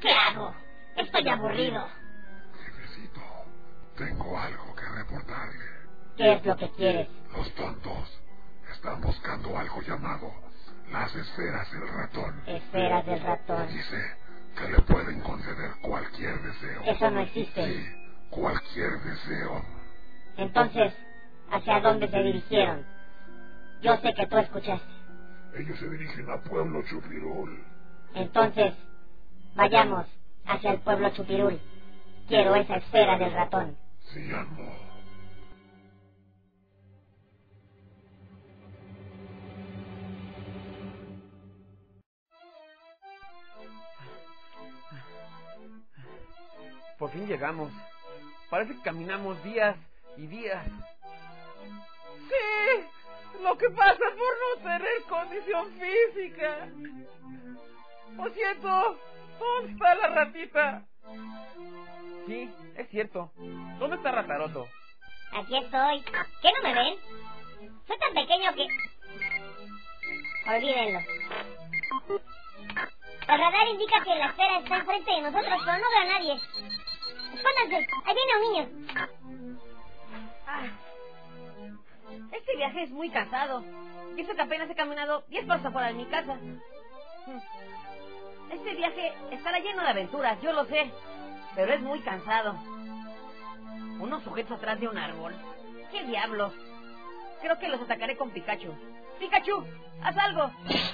¿qué hago? Estoy aburrido. Tengo algo que reportarle. ¿Qué es lo que quieres? Los tontos están buscando algo llamado las esferas del ratón. Esferas del ratón. Dice que le pueden conceder cualquier deseo. Eso no existe. Sí, cualquier deseo. Entonces, ¿hacia dónde se dirigieron? Yo sé que tú escuchaste. Ellos se dirigen a Pueblo Chupirul. Entonces, vayamos hacia el pueblo Chupirul. Quiero esa esfera del ratón. Por fin llegamos. Parece que caminamos días y días. Sí, lo que pasa por no tener condición física. Lo siento, ¿dónde está la ratita? Sí, es cierto. ¿Dónde está Rataroto? Aquí estoy. ¿Qué no me ven? Soy tan pequeño que... Olvídenlo. El radar indica que la esfera está enfrente de nosotros, pero no veo a nadie. Escóndanse, ahí viene un niño. Ah, este viaje es muy cansado. Y eso que apenas he caminado 10 pasos afuera de mi casa. Hmm. Este viaje estará lleno de aventuras, yo lo sé. Pero es muy cansado. Unos sujetos atrás de un árbol. ¿Qué diablos? Creo que los atacaré con Pikachu. ¡Pikachu! ¡Haz algo!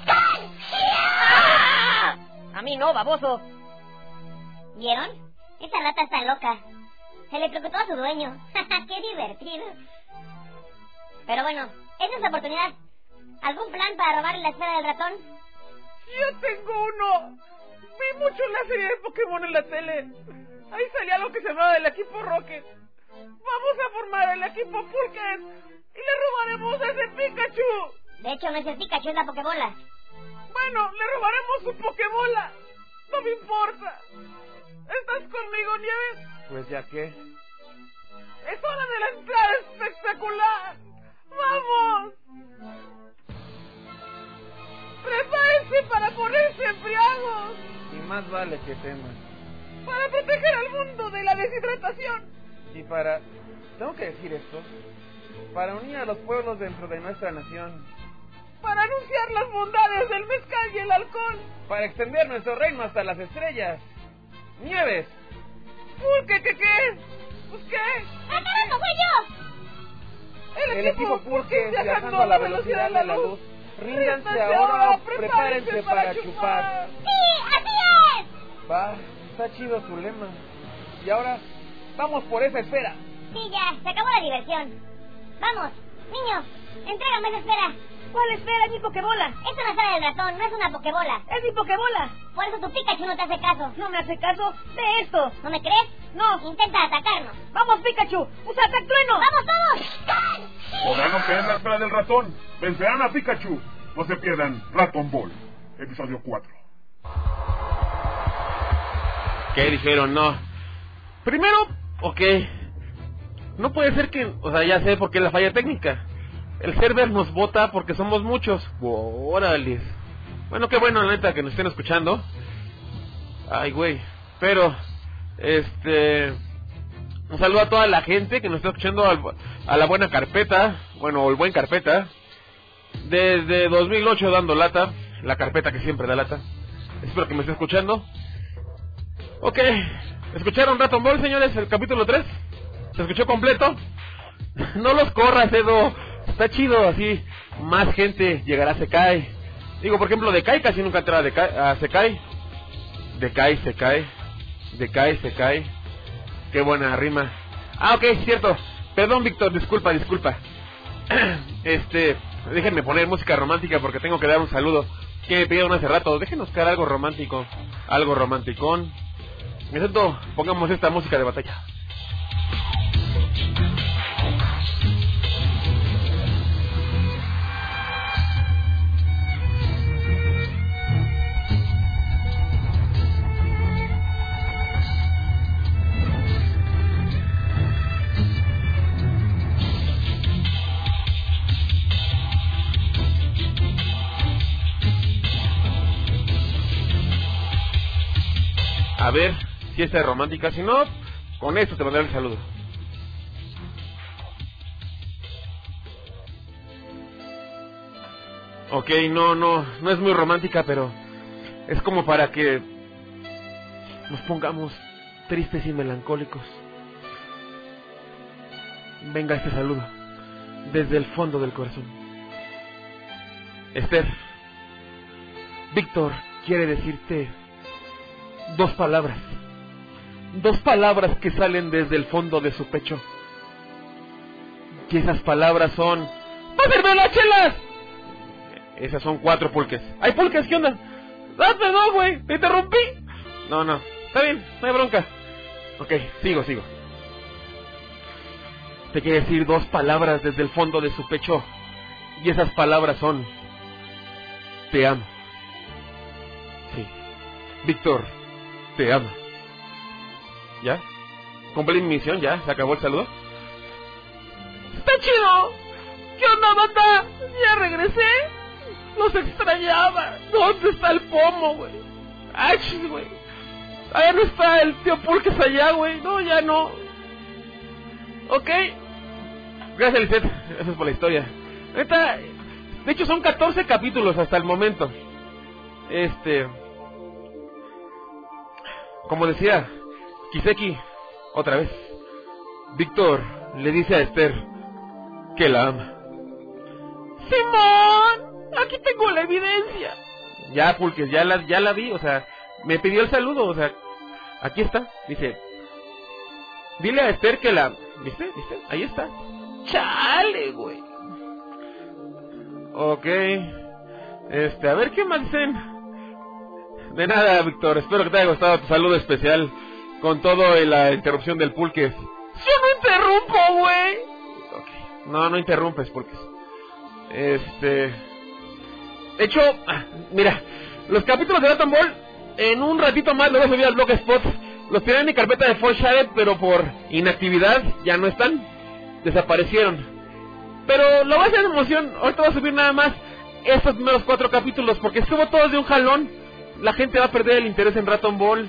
¡Ah! A mí no, baboso. ¿Vieron? Esa rata está loca. Se le preocupó a su dueño. ¡Qué divertido! Pero bueno, esa es la oportunidad. ¿Algún plan para robarle la esfera del ratón? Yo tengo uno. Vi mucho la serie de Pokémon en la tele. Ahí salía lo que se llamaba el equipo Rocket. Vamos a formar el equipo Pulques y le robaremos a ese Pikachu. De hecho, no es el Pikachu, es la Pokébola. Bueno, le robaremos su Pokébola. No me importa. ¿Estás conmigo, Nieves? Pues ya que. Es hora de la entrada espectacular. ¡Vamos! ¡Prepárense para ponerse embriagos! Y más vale que temas. ¡Para proteger al mundo de la deshidratación! Y para... Tengo que decir esto. Para unir a los pueblos dentro de nuestra nación. para anunciar las bondades del mezcal y el alcohol. Para extender nuestro reino hasta las estrellas. Nieves. ¿Pulque qué qué? Pues qué. ¡Ah, carajo, fue yo! El, El equipo Pulque viajando a la velocidad de la luz. Ríndanse ahora, prepárense para chupar. ¡Sí, así es! Va, está chido su lema. Y ahora, vamos por esa esfera. Sí, ya, se acabó la diversión. Vamos, niño, entrégame esa esfera. ¿Cuál esfera? Es mi pokebola. Es una esfera del ratón, no es una pokebola. Es mi pokebola. Por eso tu Pikachu no te hace caso. No me hace caso de esto. ¿No me crees? No. Intenta atacarnos. Vamos, Pikachu. Usa ataque trueno. ¡Vamos todos! Podrán obtener la esfera del ratón. Vencerán a Pikachu. No se pierdan Ratón Ball, episodio 4. ¿Qué dijeron? No. Primero, ok. No puede ser que... O sea, ya sé por qué la falla técnica. El server nos vota porque somos muchos. Órale. Bueno, qué bueno, la neta, que nos estén escuchando. Ay, güey. Pero, este... Un saludo a toda la gente que nos está escuchando al- a la buena carpeta. Bueno, el buen carpeta. Desde 2008 dando lata. La carpeta que siempre da lata. Espero que me esté escuchando. Ok. ¿Escucharon Raton Ball, señores? El capítulo 3. ¿Se escuchó completo? No los corras, Edo. Está chido, así. Más gente llegará a Sekai. Digo, por ejemplo, de Kai casi nunca Kai- a Sekai. De Kai, se cae. De Kai, se cae. Qué buena rima. Ah, ok, cierto. Perdón, Víctor, disculpa, disculpa. este, déjenme poner música romántica porque tengo que dar un saludo. Que me pidieron hace rato. Déjenos caer algo romántico. Algo romanticón. Excepto, pongamos esta música de batalla. A ver si esta es romántica. Si no, con esto te mandaré el saludo. Ok, no, no, no es muy romántica, pero es como para que nos pongamos tristes y melancólicos. Venga este saludo desde el fondo del corazón. Esther, Víctor quiere decirte dos palabras. Dos palabras que salen desde el fondo de su pecho. Y esas palabras son... ¡Pásenme las chelas! Esas son cuatro pulques. ¡Hay pulques! ¿Qué onda? ¡Date no, güey! ¡Te interrumpí! No, no. Está bien, no hay bronca. Ok, sigo, sigo. Te quiere decir dos palabras desde el fondo de su pecho. Y esas palabras son... Te amo. Sí. Víctor, te amo. ¿Ya? Cumplí mi misión, ya. ¿Se acabó el saludo? ¡Está chido! ¿Qué onda, banda? ¿Ya regresé? Los extrañaba. ¿Dónde está el pomo, güey? ¡Achis, güey! Allá no está el tío Pulques allá, güey. No, ya no. Ok. Gracias, Lisette. Gracias por la historia. Neta, de hecho son 14 capítulos hasta el momento. Este... Como decía, Kiseki, otra vez. Víctor le dice a Esther que la ama. ¡Simón! Aquí tengo la evidencia. Ya, Pulques, ya la, ya la vi, o sea, me pidió el saludo, o sea, aquí está. Dice, dile a Esther que la... ¿Viste? ¿Viste? Ahí está. Chale, güey. Ok. Este, a ver qué más dicen. De nada, Víctor. Espero que te haya gustado tu saludo especial con todo y la interrupción del pulques. ¡Yo no interrumpo, güey! No, no interrumpes, pulques. Este... De hecho, ah, mira, los capítulos de Dragon Ball, en un ratito más los voy a subir al blog Spot. Los tenía en mi carpeta de Forshared, pero por inactividad ya no están. Desaparecieron. Pero lo voy a hacer en emoción. Ahorita voy a subir nada más estos primeros cuatro capítulos, porque subo todos de un jalón. La gente va a perder el interés en Raton Ball.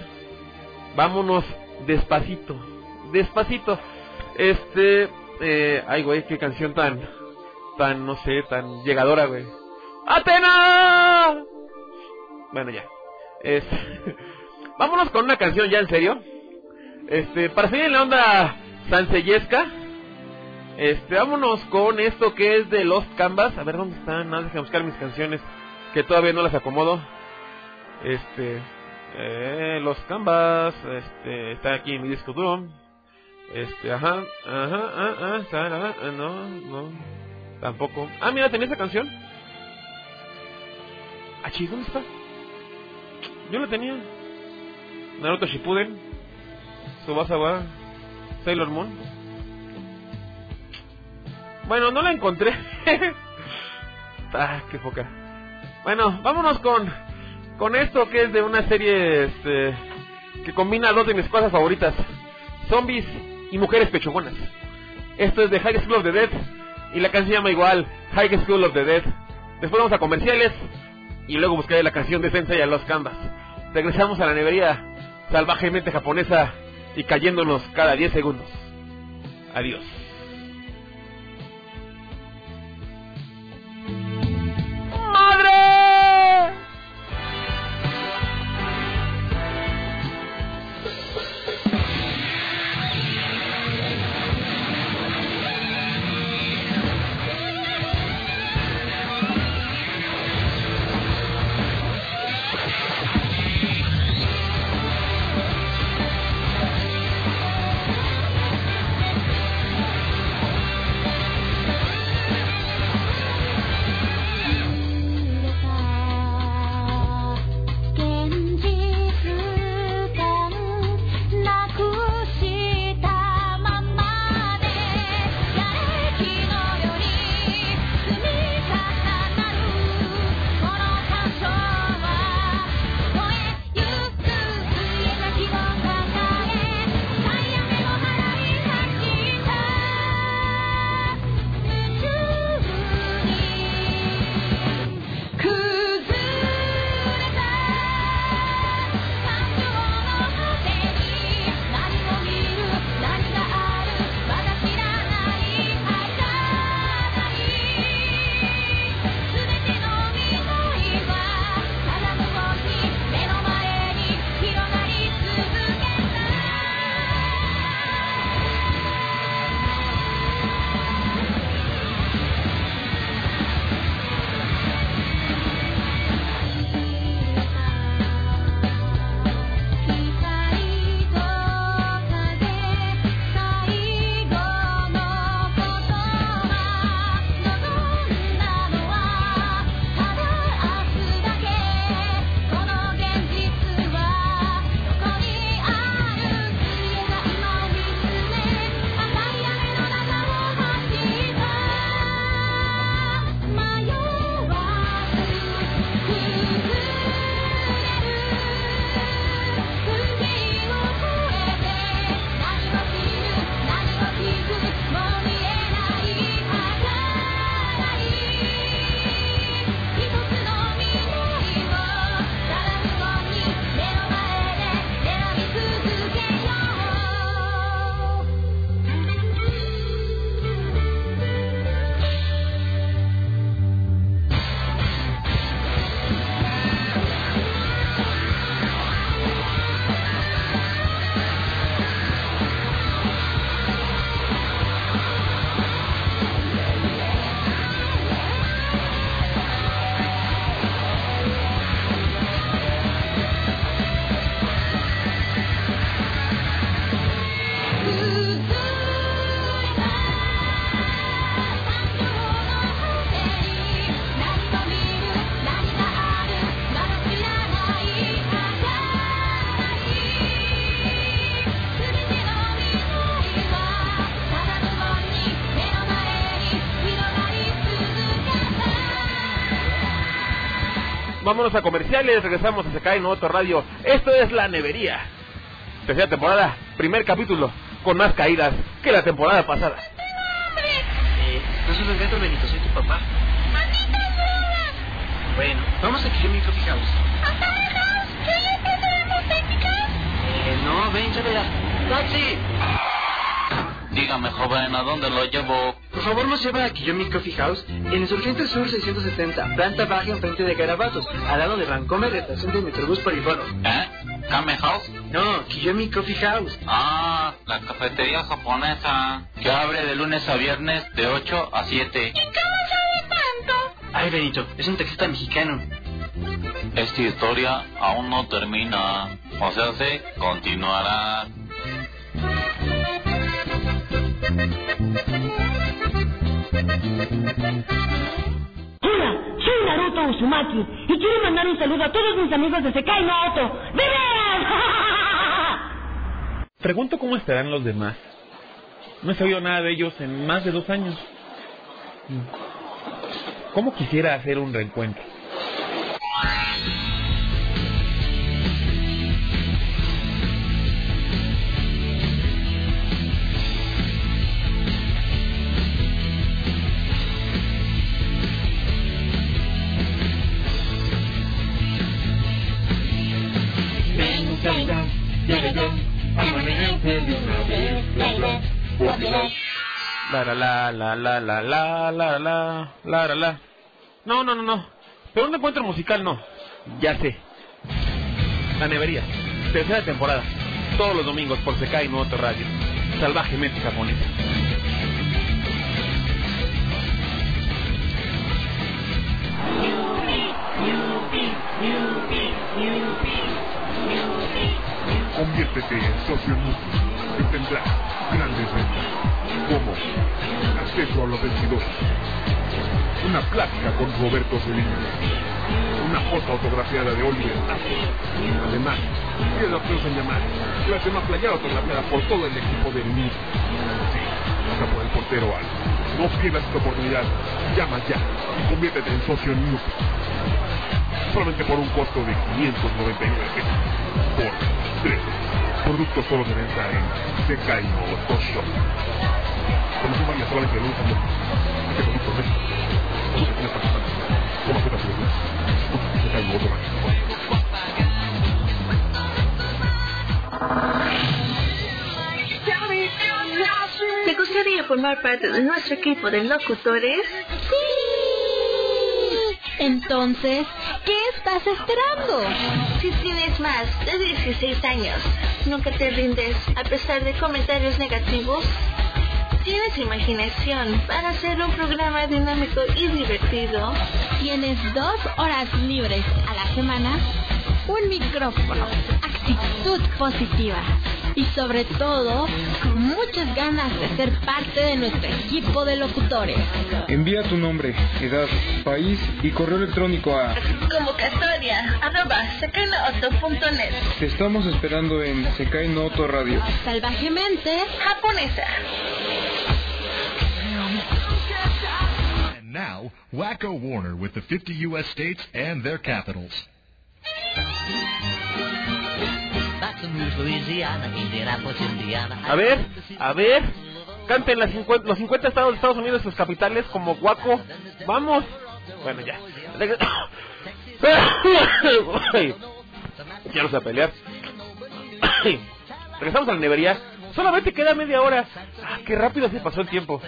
Vámonos despacito. Despacito. Este... Eh, ay, güey, qué canción tan... Tan, no sé, tan llegadora, güey. ¡Atena! Bueno, ya. Este, vámonos con una canción ya en serio. Este, para seguir en la onda sansellesca. Este, vámonos con esto que es de Lost Canvas. A ver dónde están. Nada, déjame buscar mis canciones que todavía no las acomodo. Este, eh, Los Canvas. Este, está aquí en mi disco duro. Este, ajá, ajá, ah, ah, ah, no, no, tampoco. Ah, mira, tenía esa canción. Ah, chis, ¿dónde está? Yo la tenía. Naruto Shippuden, Subasa wa Sailor Moon. Bueno, no la encontré. ah, qué poca. Bueno, vámonos con con esto que es de una serie este, que combina dos de mis cosas favoritas: zombies y mujeres pechogonas. Esto es de High School of the Dead y la canción se llama igual High School of the Dead. Después vamos a comerciales y luego buscaré la canción de Sensei a los Canvas. Regresamos a la nevería salvajemente japonesa y cayéndonos cada 10 segundos. Adiós. ¡Madre! Vámonos a comerciales, regresamos a Sekai en otro radio. Esto es La Nevería. Tercera temporada, primer capítulo, con más caídas que la temporada pasada. Eh, no es un evento, Benito, soy tu papá. Bueno, vamos a Kijimi Coffee House. ¿Ya tenemos técnicas? Eh, no, ven, ya verás. ¡Taxi! Dígame, joven, ¿a dónde lo llevo? Por favor, nos lleva a Kiyomi Coffee House en Insurgente Sur 670, planta baja enfrente de Garabatos, al lado de Vancomer, estación de Metrobús Poliforo. ¿Eh? ¿Kame House? No, Kiyomi Coffee House. Ah, la cafetería japonesa. Que abre de lunes a viernes de 8 a 7. ¿Y cómo sabe tanto? Ay, Benito, es un taxista mexicano. Esta historia aún no termina. O sea, se continuará. Y quiero mandar un saludo a todos mis amigos de Sekai no Oto. ¡Viveras! Pregunto cómo estarán los demás. No he sabido nada de ellos en más de dos años. ¿Cómo quisiera hacer un reencuentro? La la la la la la la la la la la No, no, no, no. Pero un encuentro musical no. Ya sé. La nevería. Tercera temporada. Todos los domingos por Sekai no otro radio. Salvajemente japonesa. Conviértete en socio y tendrás grandes como acceso a los vestidores, una plática con Roberto Celino, una foto autografiada de Oliver. Además, tienes la opción en llamar, la demás playera autografiada por todo el equipo del MIT. Sí, hasta por el portero Al. No pierdas esta oportunidad, llama ya y conviértete en socio núcleo. Solamente por un costo de 599 pesos por tres Productos solo de venta en Seca y Motor Shop. Conocen varias salas que reducen este producto en México. Todos aquí en Pakistán. Toma cuenta su bebé. Seca y Motor ¿Te gustaría formar parte de nuestro equipo de locutores? ¡Sí! Entonces, ¿qué estás esperando? Si tienes más de 16 años, nunca te rindes a pesar de comentarios negativos, tienes imaginación para hacer un programa dinámico y divertido, Tienes dos horas libres a la semana, un micrófono, actitud positiva y sobre todo, muchas ganas de ser parte de nuestro equipo de locutores. Envía tu nombre, edad, país y correo electrónico a convocatoria arroba secanoauto.net. Te estamos esperando en Sekai no Auto Radio. Salvajemente japonesa. And now, Wacko Warner with the 50 U.S. states and their capitals. A ver, a ver. Canten las 50 los 50 estados de Estados Unidos, sus capitales, como Guaco. Vamos. Bueno, ya. Ya no sé a pelear. Regresamos a la nevería. Solamente queda media hora. Ah, qué rápido se pasó el tiempo.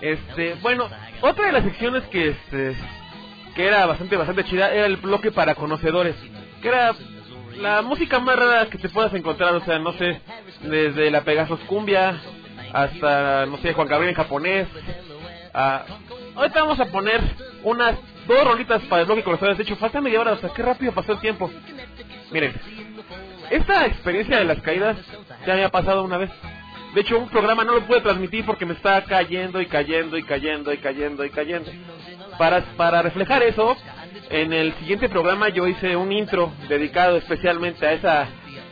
Este, bueno, otra de las secciones que este que era bastante bastante chida era el bloque para conocedores, era la música más rara que te puedas encontrar, o sea, no sé, desde la Pegasus cumbia hasta no sé, Juan Gabriel en japonés. a- ahorita vamos a poner unas dos rolitas para el bloque conocedores, de hecho, falta media hora, o sea, qué rápido pasó el tiempo. Miren, esta experiencia de las caídas ya me ha pasado una vez. De hecho, un programa no lo pude transmitir porque me está cayendo y cayendo y cayendo y cayendo y cayendo. Para, para reflejar eso, en el siguiente programa yo hice un intro dedicado especialmente a esa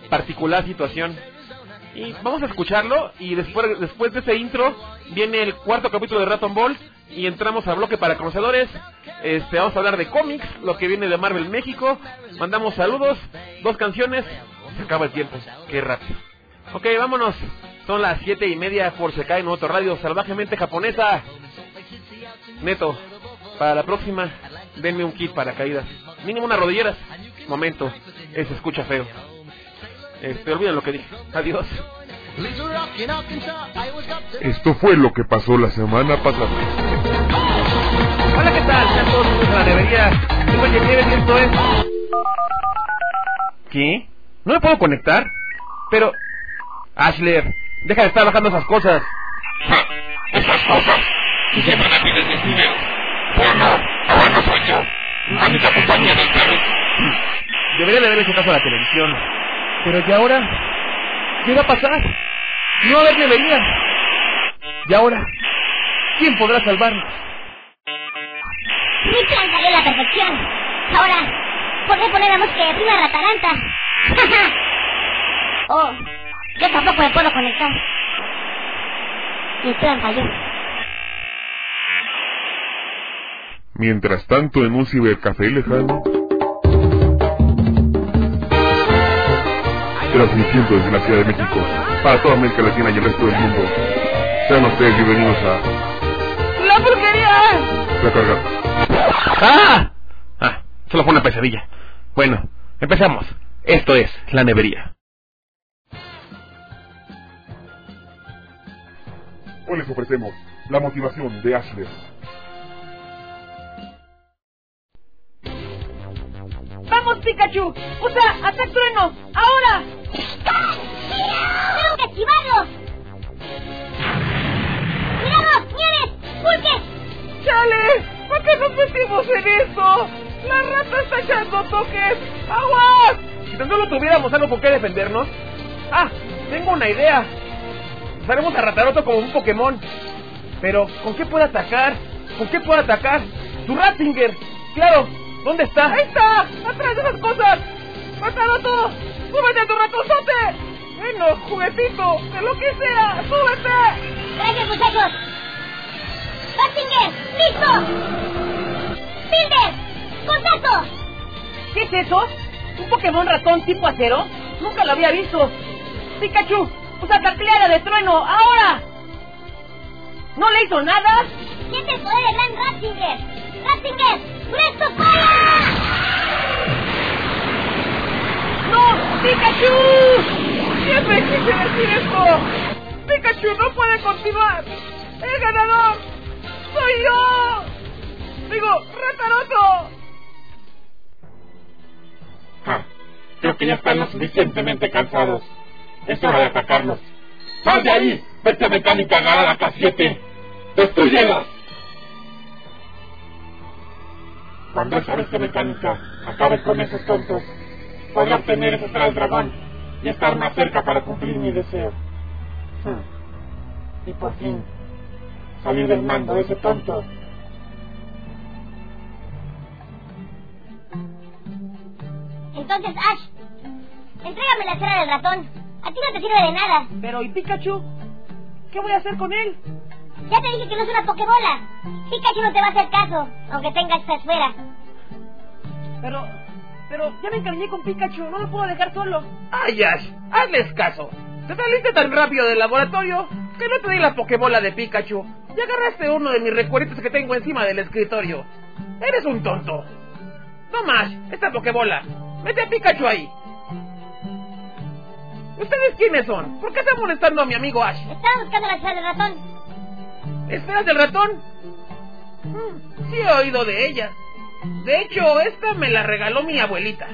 particular situación. Y vamos a escucharlo y después, después de ese intro viene el cuarto capítulo de Raton Ball y entramos al bloque para conocedores. Este, vamos a hablar de cómics, lo que viene de Marvel México. Mandamos saludos, dos canciones. Se acaba el tiempo, qué rápido. Ok, vámonos. Son las siete y media por Sekai en otro radio salvajemente japonesa. Neto, para la próxima, denme un kit para caídas. Mínimo unas rodilleras. Momento, eso escucha feo. Este, olviden lo que dije. Adiós. Esto fue lo que pasó la semana pasada. Hola, ¿qué tal? Sean todos bienvenidos a la debería. Esto es... ¿Qué? ¿No me puedo conectar? Pero... Ashler, deja de estar bajando esas cosas. Esas cosas se llaman amigas de dinero. Bueno, ahora no soy yo. A mi compañía del perro. Debería de haber hecho caso a la televisión. Pero ¿y ahora? ¿Qué va a pasar? No va a haber debería. ¿Y ahora? ¿Quién podrá salvarnos? Mi plan salió a la perfección. Ahora, podré poner a música de prima rataranta. oh, yo tampoco me puedo conectar. Mi plan falló. Mientras tanto, en un cibercafé lejano, transmitiendo desde la Ciudad de México para toda América Latina y el resto del mundo. Sean ustedes bienvenidos a ¡La porquería! Recargar. ¡Ah! Ah, solo fue una pesadilla. Bueno, empezamos. Esto es La Nevería. Hoy les ofrecemos la motivación de Ashler. ¡Vamos, Pikachu! ¡Usa ataque trueno! ¡Ahora! ¡Tengo que esquivarlo! ¡Cuidado! ¡Nieves! ¡Pulque! ¡Chale! ¿Por qué nos metimos en esto? ¡La rata está echando toques! ¡Aguas! Si tan solo tuviéramos algo con qué defendernos. Ah, tengo una idea. Usaremos a Rataroto como un Pokémon. Pero, ¿con qué puede atacar? ¿Con qué puede atacar? ¡Su Ratzinger! ¡Claro! ¿Dónde está? ¡Ahí está! ¡Atrás de esas cosas! ¡Rataroto! ¡Súbete a tu ratozote! ¡Bueno, juguetito! ¡De lo que sea! ¡Súbete! Gracias, muchachos. ¡Ratzinger! ¡Listo! ¡Builder! ¡Contacto! ¿Qué es eso? ¿Un Pokémon ratón tipo acero? Nunca lo había visto. Pikachu, usa tacleada de trueno, ahora. ¿No le hizo nada? Siente el poder de Gran Ratzinger. ¡Ratzinger! ¡Presto! ¡No! ¡Pikachu! Siempre quise decir esto. Pikachu no puede continuar. ¡El ganador! ¡Soy yo! Digo, Rataroto. Ah, creo que ya están lo suficientemente cansados. Es hora de atacarlos. ¡Sal de ahí! ¡Vete a mecánica garada K7! ¡Destruyelas! Cuando esa bestia mecánica acabe con esos tontos, podré obtener ese al dragón y estar más cerca para cumplir mi deseo. Hmm. Y por fin, salir del mando de ese tonto. Entonces, Ash, entrégame la esfera del ratón. A ti no te sirve de nada. Pero, ¿y Pikachu? ¿Qué voy a hacer con él? Ya te dije que no es una pokebola. Pikachu no te va a hacer caso, aunque tenga esta esfera. Pero, pero ya me encariñé con Pikachu, no lo puedo dejar solo. ¡Ay, Ash! ¡Hazles caso! Te saliste tan rápido del laboratorio que no te di la pokebola de Pikachu y agarraste uno de mis recuerditos que tengo encima del escritorio. Eres un tonto. No más, esta pokebola. Mete a Pikachu ahí. ¿Ustedes quiénes son? ¿Por qué están molestando a mi amigo Ash? Estaba buscando la esfera del ratón. ¿Esferas del ratón? Mm, sí he oído de ella. De hecho, esta me la regaló mi abuelita.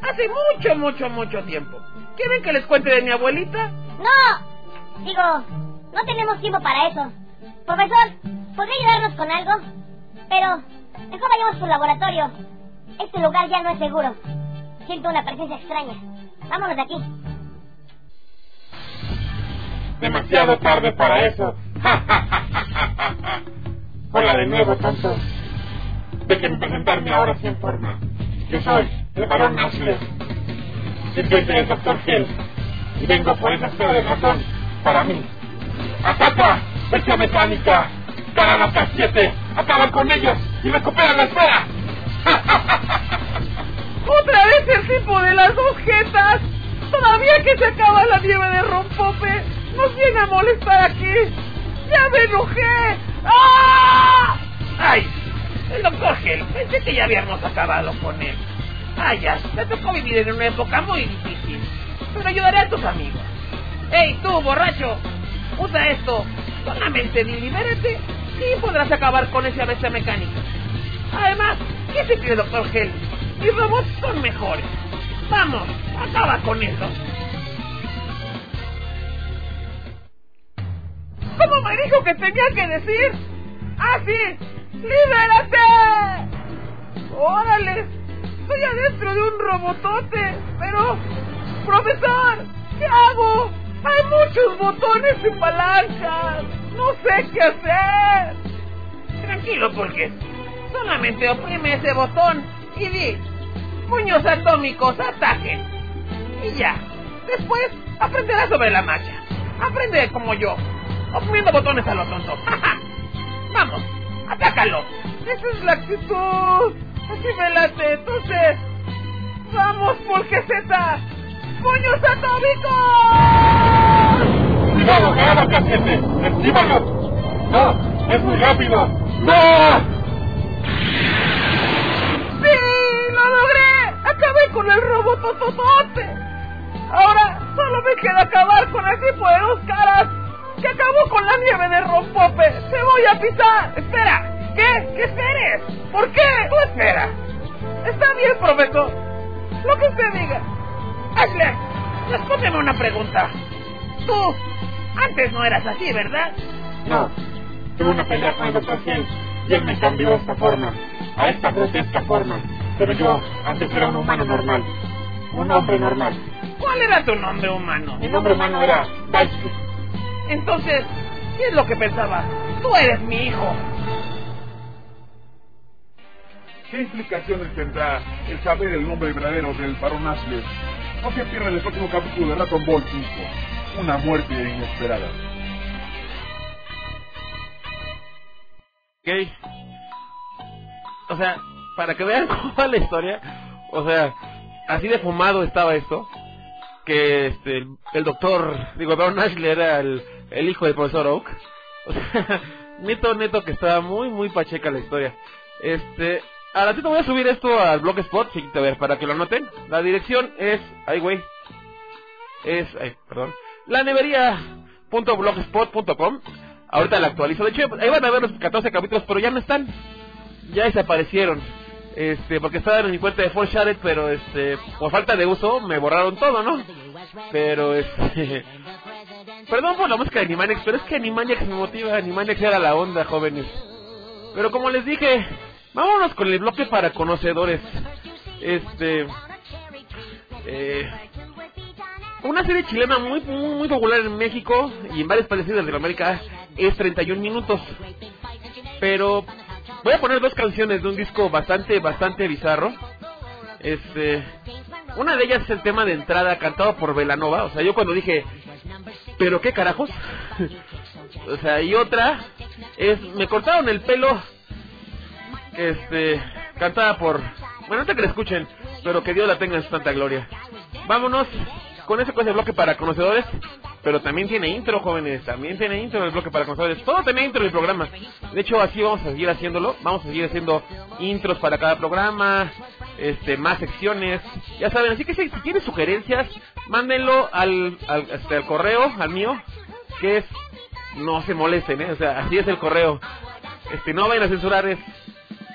Hace mucho, mucho, mucho tiempo. ¿Quieren que les cuente de mi abuelita? No. Digo, no tenemos tiempo para eso. Profesor, ¿podría ayudarnos con algo? Pero, mejor vayamos a su laboratorio. Este lugar ya no es seguro. Siento una presencia extraña. Vámonos de aquí. Demasiado tarde para eso. Hola de nuevo, tontos. Déjenme presentarme ahora sí en forma. Yo soy el varón Ashler. Sirviente del Dr. Hill. Y vengo por esa esfera de ratón para mí. ¡Ataca! ¡Bestia mecánica! ¡Caralata 7! ¡Acaban con ellos! ¡Y recuperan la esfera! ¡Otra vez el tipo de las dos jetas! Todavía que se acaba la nieve de rompope, nos viene a molestar aquí. ¡Ya me enojé! ¡Ah! ¡Ay! El doctor Gel, pensé que ya habíamos acabado con él. ¡Ay, ya! Me tocó vivir en una época muy difícil. Pero ayudaré a tus amigos. ¡Ey, tú, borracho! Usa esto. Solamente libérate y podrás acabar con esa bestia mecánica. Además, ¿qué se cree, doctor Gel? Mis robots son mejores. Vamos, acaba con eso. ¿Cómo me dijo que tenía que decir? ¡Ah, sí! ¡Libérate! ¡Órale! Estoy adentro de un robotote, pero... ¡Profesor! ¿Qué hago? Hay muchos botones y palancas. No sé qué hacer. Tranquilo, porque solamente oprime ese botón y di, puños atómicos, ataquen. Y ya. Después aprenderás sobre la marcha. Aprende como yo, oprimiendo botones a lo tonto. Vamos, atácalo. Esa es la actitud. Así me late. Entonces, vamos, Z. ¡Puños atómicos! ¡Cuidado, haga cachete! ¡Esquívalo! ¡No! ¡Es muy rápido! ¡No! ¡Sí! ¡Lo logré! ¡Acabé con el robotototote! Ahora solo me queda acabar con el tipo de dos caras que acabó con la nieve de rompope. ¡Te voy a pisar! ¡Espera! ¿Qué? ¿Qué esperes? ¿Por qué? ¡Tú espera! Está bien, profesor. Lo que usted diga. Ashley, respóndeme una pregunta. Tú, antes no eras así, ¿verdad? No. Tuve una pelea con el Dr. Hill y él me cambió de esta forma, a esta grotesca forma. Pero yo antes era un humano normal. Un hombre normal. ¿Cuál era tu nombre humano? Mi nombre humano era Daisuke. Entonces, ¿qué es lo que pensaba? Tú eres mi hijo. ¿Qué implicaciones tendrá el saber el nombre verdadero del barón Ashley? No se pierdan el próximo capítulo de Dragon Ball 5. Una muerte inesperada. Ok. O sea, para que vean cómo va la historia, o sea, así de fumado estaba esto, que este, el, el doctor, digo, Baron Ashley era el, el hijo del profesor Oak. O sea, neto, neto que estaba muy, muy pacheca la historia. Este, a ratito voy a subir esto al Blogspot, a ver, para que lo anoten. La dirección es, ay güey, es, ay, perdón, la nevería.blogspot.com. Ahorita la actualizo. De hecho, ahí van a ver los 14 capítulos, pero ya no están. Ya desaparecieron. Este, porque estaban en mi cuenta de Forshared, pero este, por falta de uso me borraron todo, ¿no? Pero este, perdón por la música de Animaniacs, pero es que Animaniacs me motiva. Animaniacs era la onda, jóvenes. Pero como les dije, vámonos con el bloque para conocedores. Este, eh, una serie chilena muy, muy, muy popular en México y en varios países de Latinoamérica es 31 minutos. Pero voy a poner dos canciones de un disco bastante, bastante bizarro. Este, una de ellas es el tema de entrada cantado por Velanova. O sea, yo cuando dije, ¿pero qué carajos? o sea, y otra es Me cortaron el pelo. Este, cantada por. Bueno, no que la escuchen, pero que Dios la tenga en su santa gloria. Vámonos con ese con ese bloque para conocedores, pero también tiene intro, jóvenes, también tiene intro el bloque para conocedores. Todo tiene intro el programa. De hecho, así vamos a seguir haciéndolo. Vamos a seguir haciendo intros para cada programa, este, más secciones. Ya saben, así que si, si tienen sugerencias, mándenlo al, al, este, al correo, al mío, que es no se molesten, ¿eh? O sea, así es el correo. Este, no vayan a censurar, es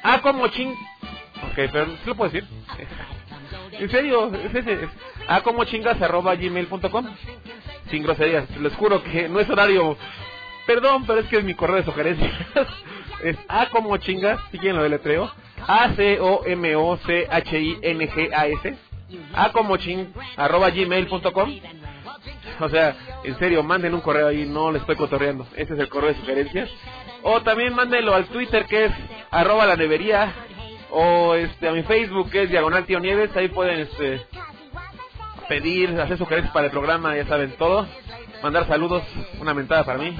Ah, como ching. Ok, pero ¿sí lo puedo decir? En serio, es ese. Es a como chingas arroba gmail.com. Sin groserías. Les juro que no es horario. Perdón, pero es que es mi correo de sugerencias. es a como chingas, si quieren lo deletreo. A C O M O C H I N G A como ching arroba gmail.com. O sea, en serio, manden un correo ahí, no les estoy cotorreando. Ese es el correo de sugerencias. O también mándenlo al Twitter que es arroba la nevería. O este a mi Facebook que es Diagonal Tío Nieves. Ahí pueden este pedir, hacer sugerencias para el programa, ya saben todo. Mandar saludos, una mentada para mí.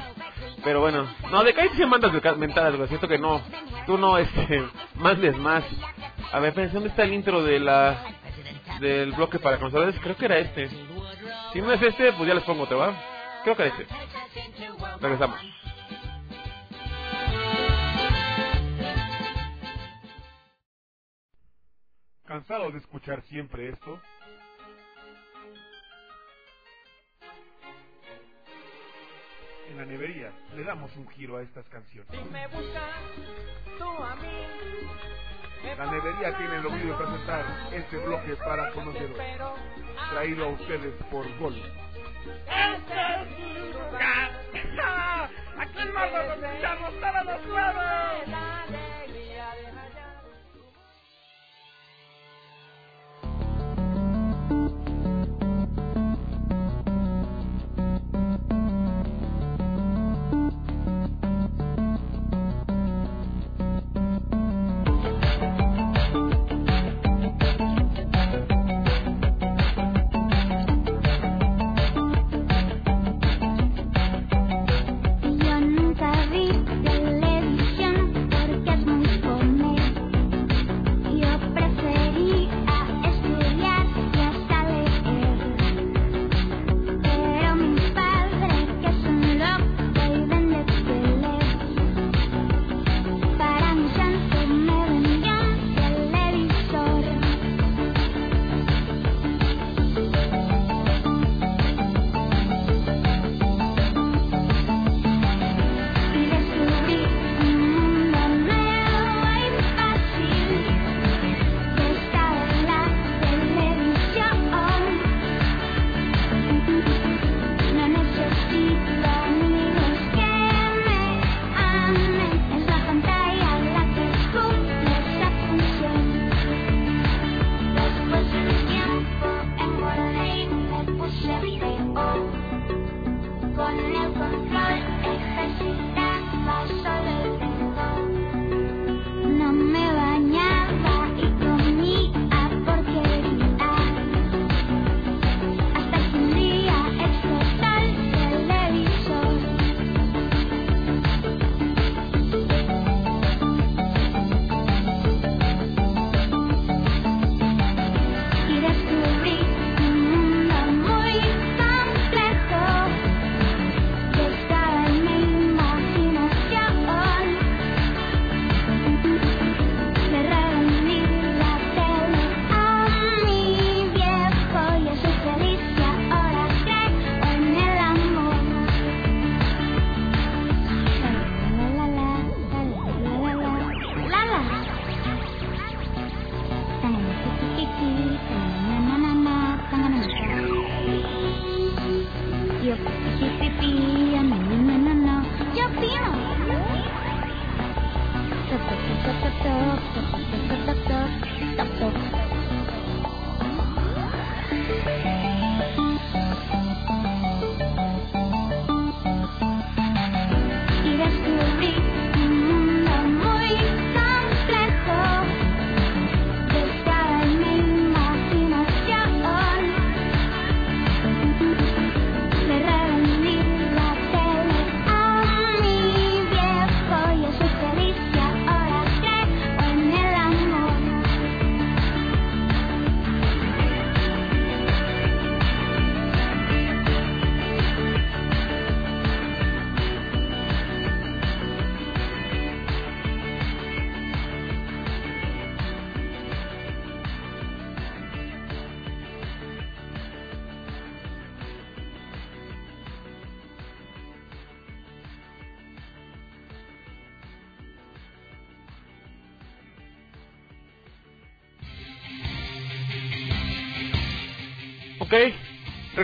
Pero bueno, no, de que sí mandas mentadas, lo siento que no. Tú no, este, mandes más. A ver, pensé, ¿dónde está el intro de la del bloque para consoladores? Creo que era este. Si no es este, pues ya les pongo, ¿te va? Creo que era este. Regresamos. ¿Cansado de escuchar siempre esto? En la nevería le damos un giro a estas canciones. Si me buscas, tú a mí. La nevería tiene el orgullo de presentar este bloque para conocedores. Traído a ustedes por Gol. Este es mi lugar. Aquí nos escuchamos todos los jueves.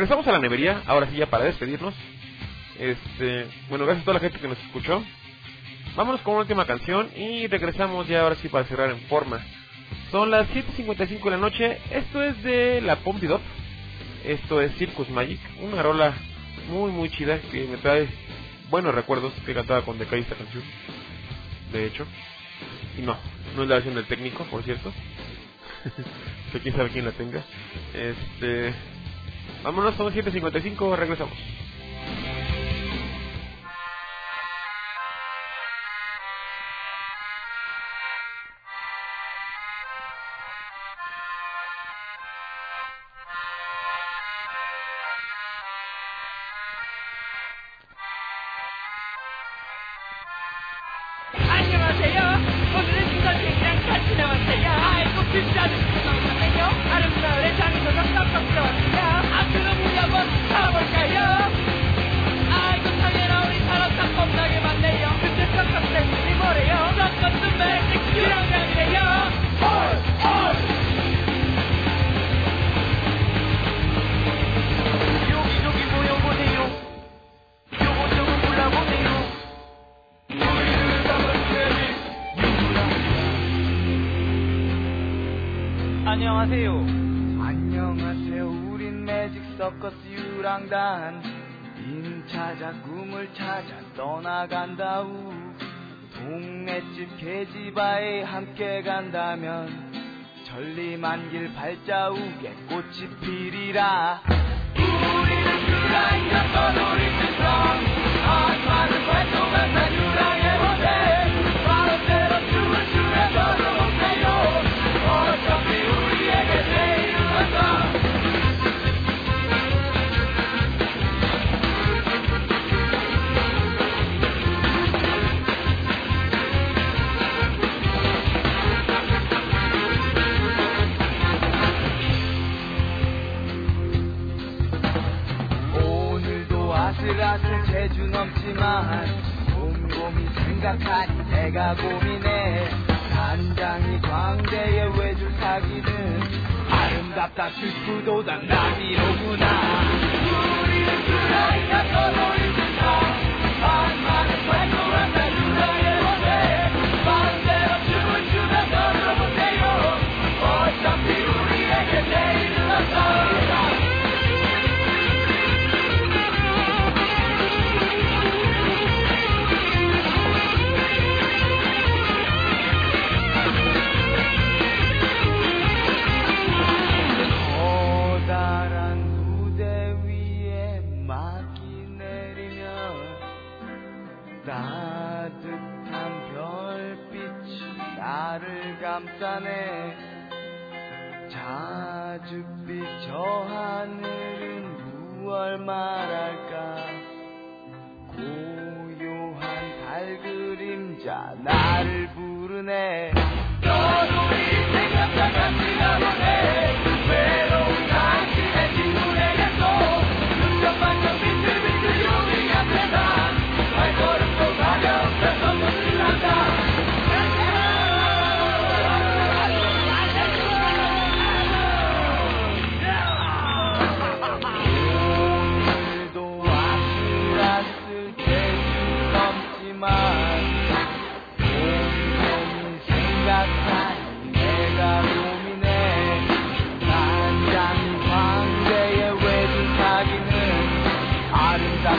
Regresamos a la nevería, ahora sí ya para despedirnos. Este, bueno, gracias a toda la gente que nos escuchó. Vámonos con una última canción y regresamos ya ahora sí para cerrar en forma. Son las 7.55 de la noche, esto es de la Up. Esto es Circus Magic, una rola muy muy chida que me trae buenos recuerdos que cantaba con Decay esta canción. De hecho, y no, no es la versión del técnico, por cierto. que quién sabe quién la tenga. Este, vámonos, son 7.55, regresamos. 매직 서커스 유랑단. 인 찾아 꿈을 찾아 떠나간다우. 동네집 계지바에 함께 간다면 천리만 길 발자국에 꽃이 피리라. 우리는 유랑이야 떠놀이 세상. 한마를 활동한다 유 아슬아슬 재주 넘지만 곰곰이 생각하니 내가 고민해. 단장이 광대에 외줄 타기는 아름답다 슬프도다 나비로구나. 우리는 그라이가 떠놀이 세상 반만을 활동 감싸네 자줏빛 저 하늘은 무얼 말할까? 고요한 달 그림자 나를 부르네. 너도 이 생각과 같이 가보네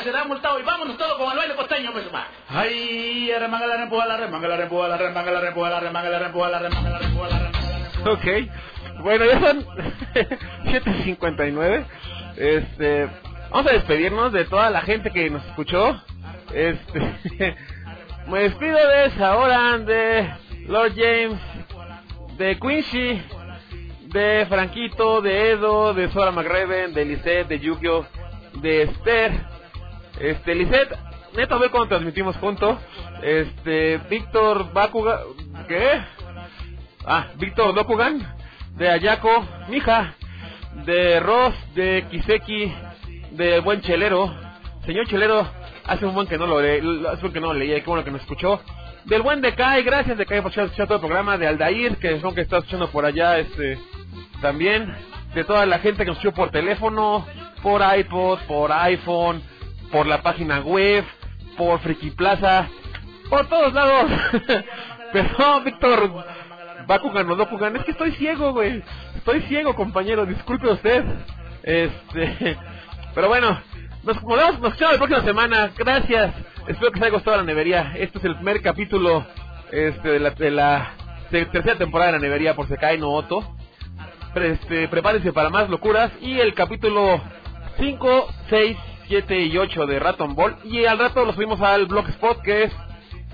porque será multado y vámonos todos con el baile costeño, pues va. Ay, remanga la rempuja, la remanga la rempuja, la remanga la rempuja, la remanga la rempuja, la remanga la rempuja, la remanga Ok. Bueno, ya son 7.59. Este, vamos a despedirnos de toda la gente que nos escuchó. Este, me despido de Saoran, de Lord James, de Quincy, de Franquito, de Edo, de Sora McRaven, de Lisette, de Yukio, de Esther. Este, Lisette, neta, ve cuando transmitimos juntos. Este, Víctor Bakuga, ¿qué? Ah, Víctor Dokugan, de Ayako, Mija, de Ross, de Kiseki, de Buen Chelero. Señor Chelero, hace un buen que no lo leí, hace un que no lo leía, qué bueno que nos escuchó. Del buen Decay, gracias Decay por escuchar todo el programa, de Aldair, que son que está escuchando por allá, este, también, de toda la gente que nos escuchó por teléfono, por iPod, por iPhone, por la página web, por Friki Plaza, por todos lados. Perdón, Víctor Bakugan o Dokugan, es que estoy ciego, güey. Estoy ciego, compañero, disculpe usted. Este, pero bueno, nos, nos, vemos- nos escuchamos la próxima semana. Gracias. Espero que les haya gustado la nevería. Este es el primer capítulo este, de la, de la te- tercera temporada de la nevería por Sekai no Oto. Este, prepárense para más locuras. Y el capítulo 5, 6, 7 y 8 de Raton Ball. Y al rato lo subimos al blogspot que es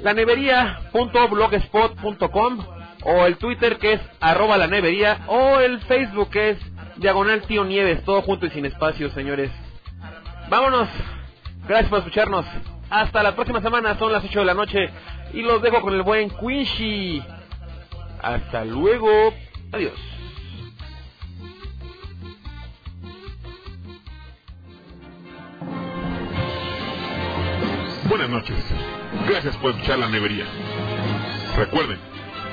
lanevería.blogspot.com o el Twitter que es arroba la nevería o el Facebook que es diagonal tío Nieves, todo junto y sin espacio, señores. Vámonos. Gracias por escucharnos. Hasta la próxima semana, son las 8 de la noche y los dejo con el buen Quincy. Hasta luego. Adiós. Buenas noches. Gracias por escuchar la nevería. Recuerden,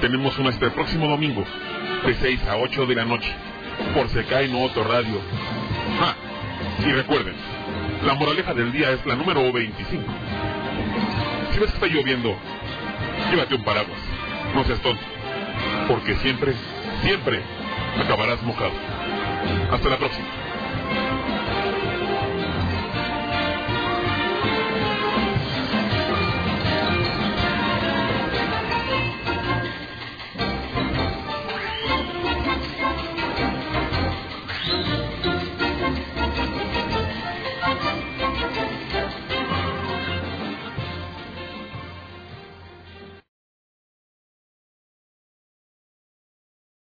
tenemos una hasta el próximo domingo, de 6 a 8 de la noche, por Secai No Otro Radio. Ah, y recuerden, la moraleja del día es la número 25. Si ves que está lloviendo, llévate un paraguas. No seas tonto, porque siempre, siempre acabarás mojado. Hasta la próxima.